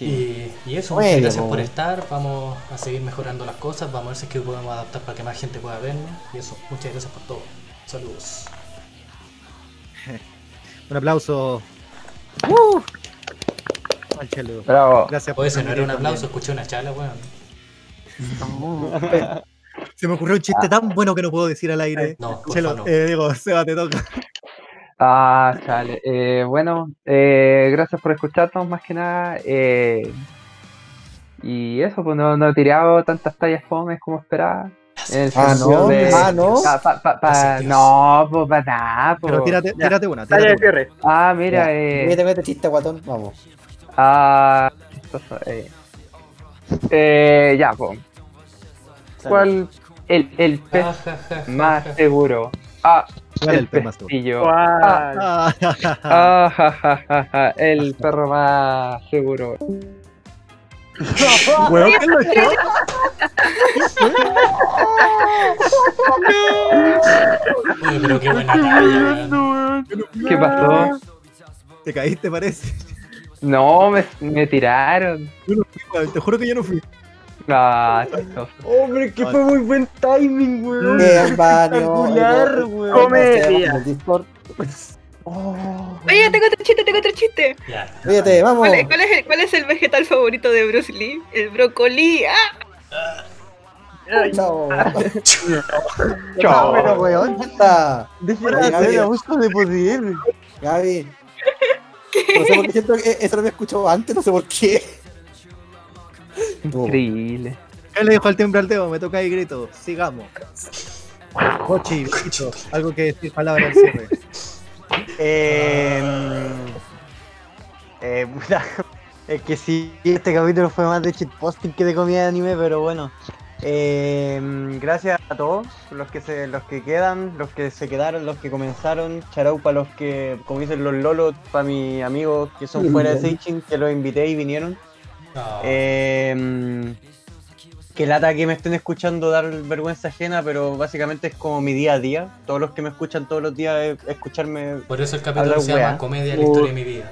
Y, y eso, Bueno, muchas gracias po. por estar. Vamos a seguir mejorando las cosas. Vamos a ver si es que podemos adaptar para que más gente pueda vernos. Y eso, muchas gracias por todo. Saludos. Un aplauso. ¡Uh! Al Chelo. bravo. Gracias por ese no era un aplauso, escuché una chala, weón. Se me ocurrió un chiste tan bueno que no puedo decir al aire. No, Chelo, no. eh, digo, Seba, te toca. Ah, chale. Eh, bueno, eh, gracias por escucharnos más que nada. eh, y eso, pues no, no he tirado tantas tallas fomes como esperaba. El Ah, no, de- ah, no. Pa- pa- pa- pa- Gracias, Dios. no, pues para nada. Pero tírate, tírate una. Tírate una. cierre. Ah, mira, Ya. eh. Vete, vete, chiste, guatón. Vamos. Ah, eh. Eh, ya, pues. ¿Cuál? El, el pez Ah, más seguro. Ah, ¿Cuál es el el pez más seguro? pestillo. ¿Cuál? Ah, Ah, ja, ja, ja, ja, el perro más seguro. Weón, ¿qué lo echó? Oye, pero qué buena talla, weón. ¿Qué pasó? Te caíste, parece. No, me, me tiraron. Yo no fui, weón, te juro que yo no fui. Ah. Hombre, que fue muy buen timing, weón. Espectacular, weón. Comedia. Discord. Oye, tengo otro chiste, tengo otro chiste. Ya. Fíjate, vamos. ¿Cuál es, cuál es el, cuál es el vegetal favorito de Bruce Lee? El brócoli. ¡Ah! Chao. Chao. Pero, weón, está. Gaby. abuso de poder. Gaby. No sé por qué siento que eso lo había escuchado antes, no sé por qué. Increíble. ¿Qué le dijo al temblaldeo? Me toca ahí grito. Sigamos. Cochi, Vito, algo que decir, palabra al cierre. Eh, eh, puta, es que sí, este capítulo fue más de shitposting que de comida de anime, pero bueno. Eh, gracias a todos, los que se, los que quedan, los que se quedaron, los que comenzaron, charau para los que, como dicen los lolos, para mis amigos que son fuera de Seichin, que los invité y vinieron. No. Eh, que lata que me estén escuchando dar vergüenza ajena, pero básicamente es como mi día a día. Todos los que me escuchan todos los días es escucharme Por eso el capítulo se llama wea. Comedia la historia de mi vida.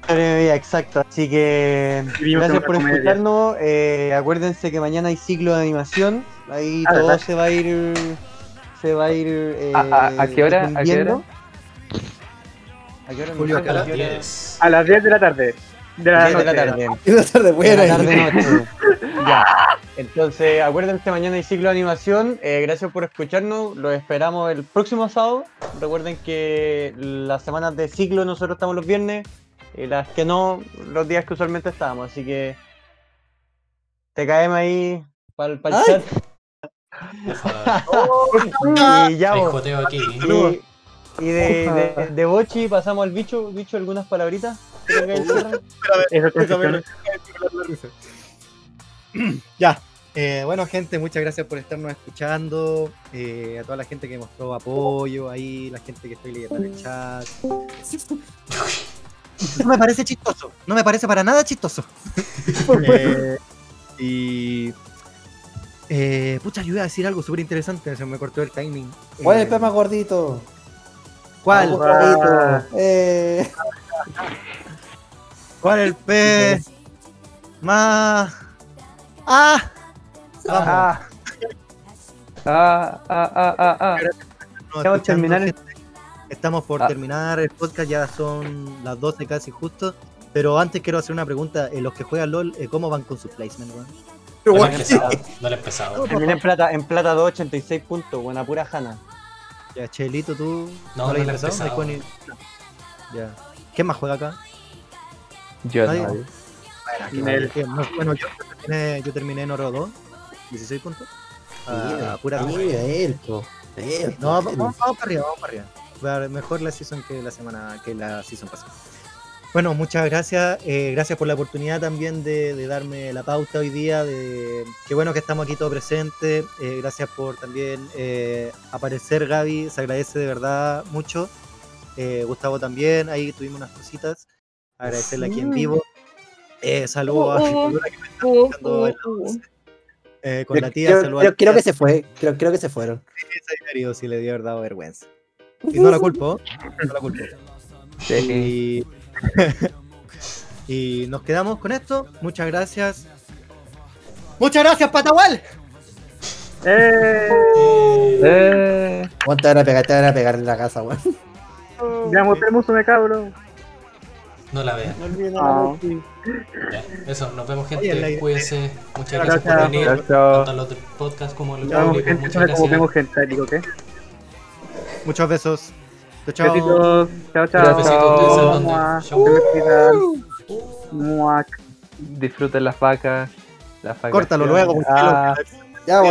Historia de mi vida, exacto. Así que gracias por comedia. escucharnos. Eh, acuérdense que mañana hay ciclo de animación. Ahí Ah, todo ¿verdad? se va a ir. Se va a ir. eh, ¿A- a- a qué hora? ¿A qué hora? ¿A qué hora? Julio, A las ¿a qué hora? 10. A las 10 de la tarde. De la de la tarde. Tarde De buena. la tarde noche. ya. Entonces, acuérdense, mañana hay ciclo de animación. Eh, gracias por escucharnos. Los esperamos el próximo sábado. Recuerden que las semanas de ciclo nosotros estamos los viernes. Y las que no, los días que usualmente estábamos. Así que te caemos ahí para el Ay. chat. Porfa, y ya, hay vos. joteo aquí. Y, y de, de, de Bochi pasamos al bicho. Bicho, algunas palabritas. Ya. eh, bueno, gente, muchas gracias por estarnos escuchando. eh, a toda la gente que mostró apoyo ahí, la gente que estoy leyendo en el chat. No me parece chistoso. No me parece para nada chistoso. Eh, y. Eh, pucha, yo iba a decir algo súper interesante. Se me cortó el timing. ¿Cuál es el pez más gordito? ¿Cuál? Más gordito. Eh, ¿Cuál es el pez más. ¡Ah! Vamos. Ah, ah, ah, ah, ah, ah. Escuchando, terminar el-. Estamos por Ah. terminar el podcast, ya son las 12 casi justo. Pero antes quiero hacer una pregunta. eh, los que juegan LOL, eh, ¿cómo van con su placement, weón? No le he bueno, empezado. No le he empezado. Terminé en plata, en plata 286 puntos, buena pura jana. Ya, Chelito, tú. No, lo no has empezado? ¿No ni- Ya. ¿Quién más juega acá? Yo Nadie. no. Bueno. No, bueno, yo terminé, yo terminé en oro 2, 16 puntos. Ah, mira, pura mira, él, po. Él, No, vamos, vamos para arriba, vamos para arriba. Mejor la season que la semana, que la season pasada. Bueno, muchas gracias. eh, gracias por la oportunidad también de, de darme la pauta hoy día. De, qué bueno que estamos aquí todos presentes. eh, gracias por también eh, aparecer, Gaby. Se agradece de verdad mucho. Eh, Gustavo también. Ahí tuvimos unas cositas. Agradecerle aquí en vivo. Eh, saludos a Figura que me está en la. Eh, con Yo- la tía, yo- creo que se fue. Creo, creo que se fueron. Querido sí le dio verdad vergüenza. Y no la culpo, no la culpo. Y, y nos quedamos con esto. Muchas gracias. Muchas gracias, Patagual. ¡Eh! Eh, ¿Cuánto van a pegar? Te van a pegar en la casa, weón. Ya mostré mucho me cabro. No la vean. no olviden Ah. Ya, Eso, nos vemos Oye, gente. Cuídense. Muchas Gracias. gracias por venir. Gracias. Tanto los del podcast como públicos. gente, Muchas suena como vemos gracias. gente, digo, ¿qué? Muchos besos. Chao. Besitos. Chao, chao. Chao. Se me cuidan. Mua. Disfruten las vacas. Las Córtalo luego, Ah. Ya,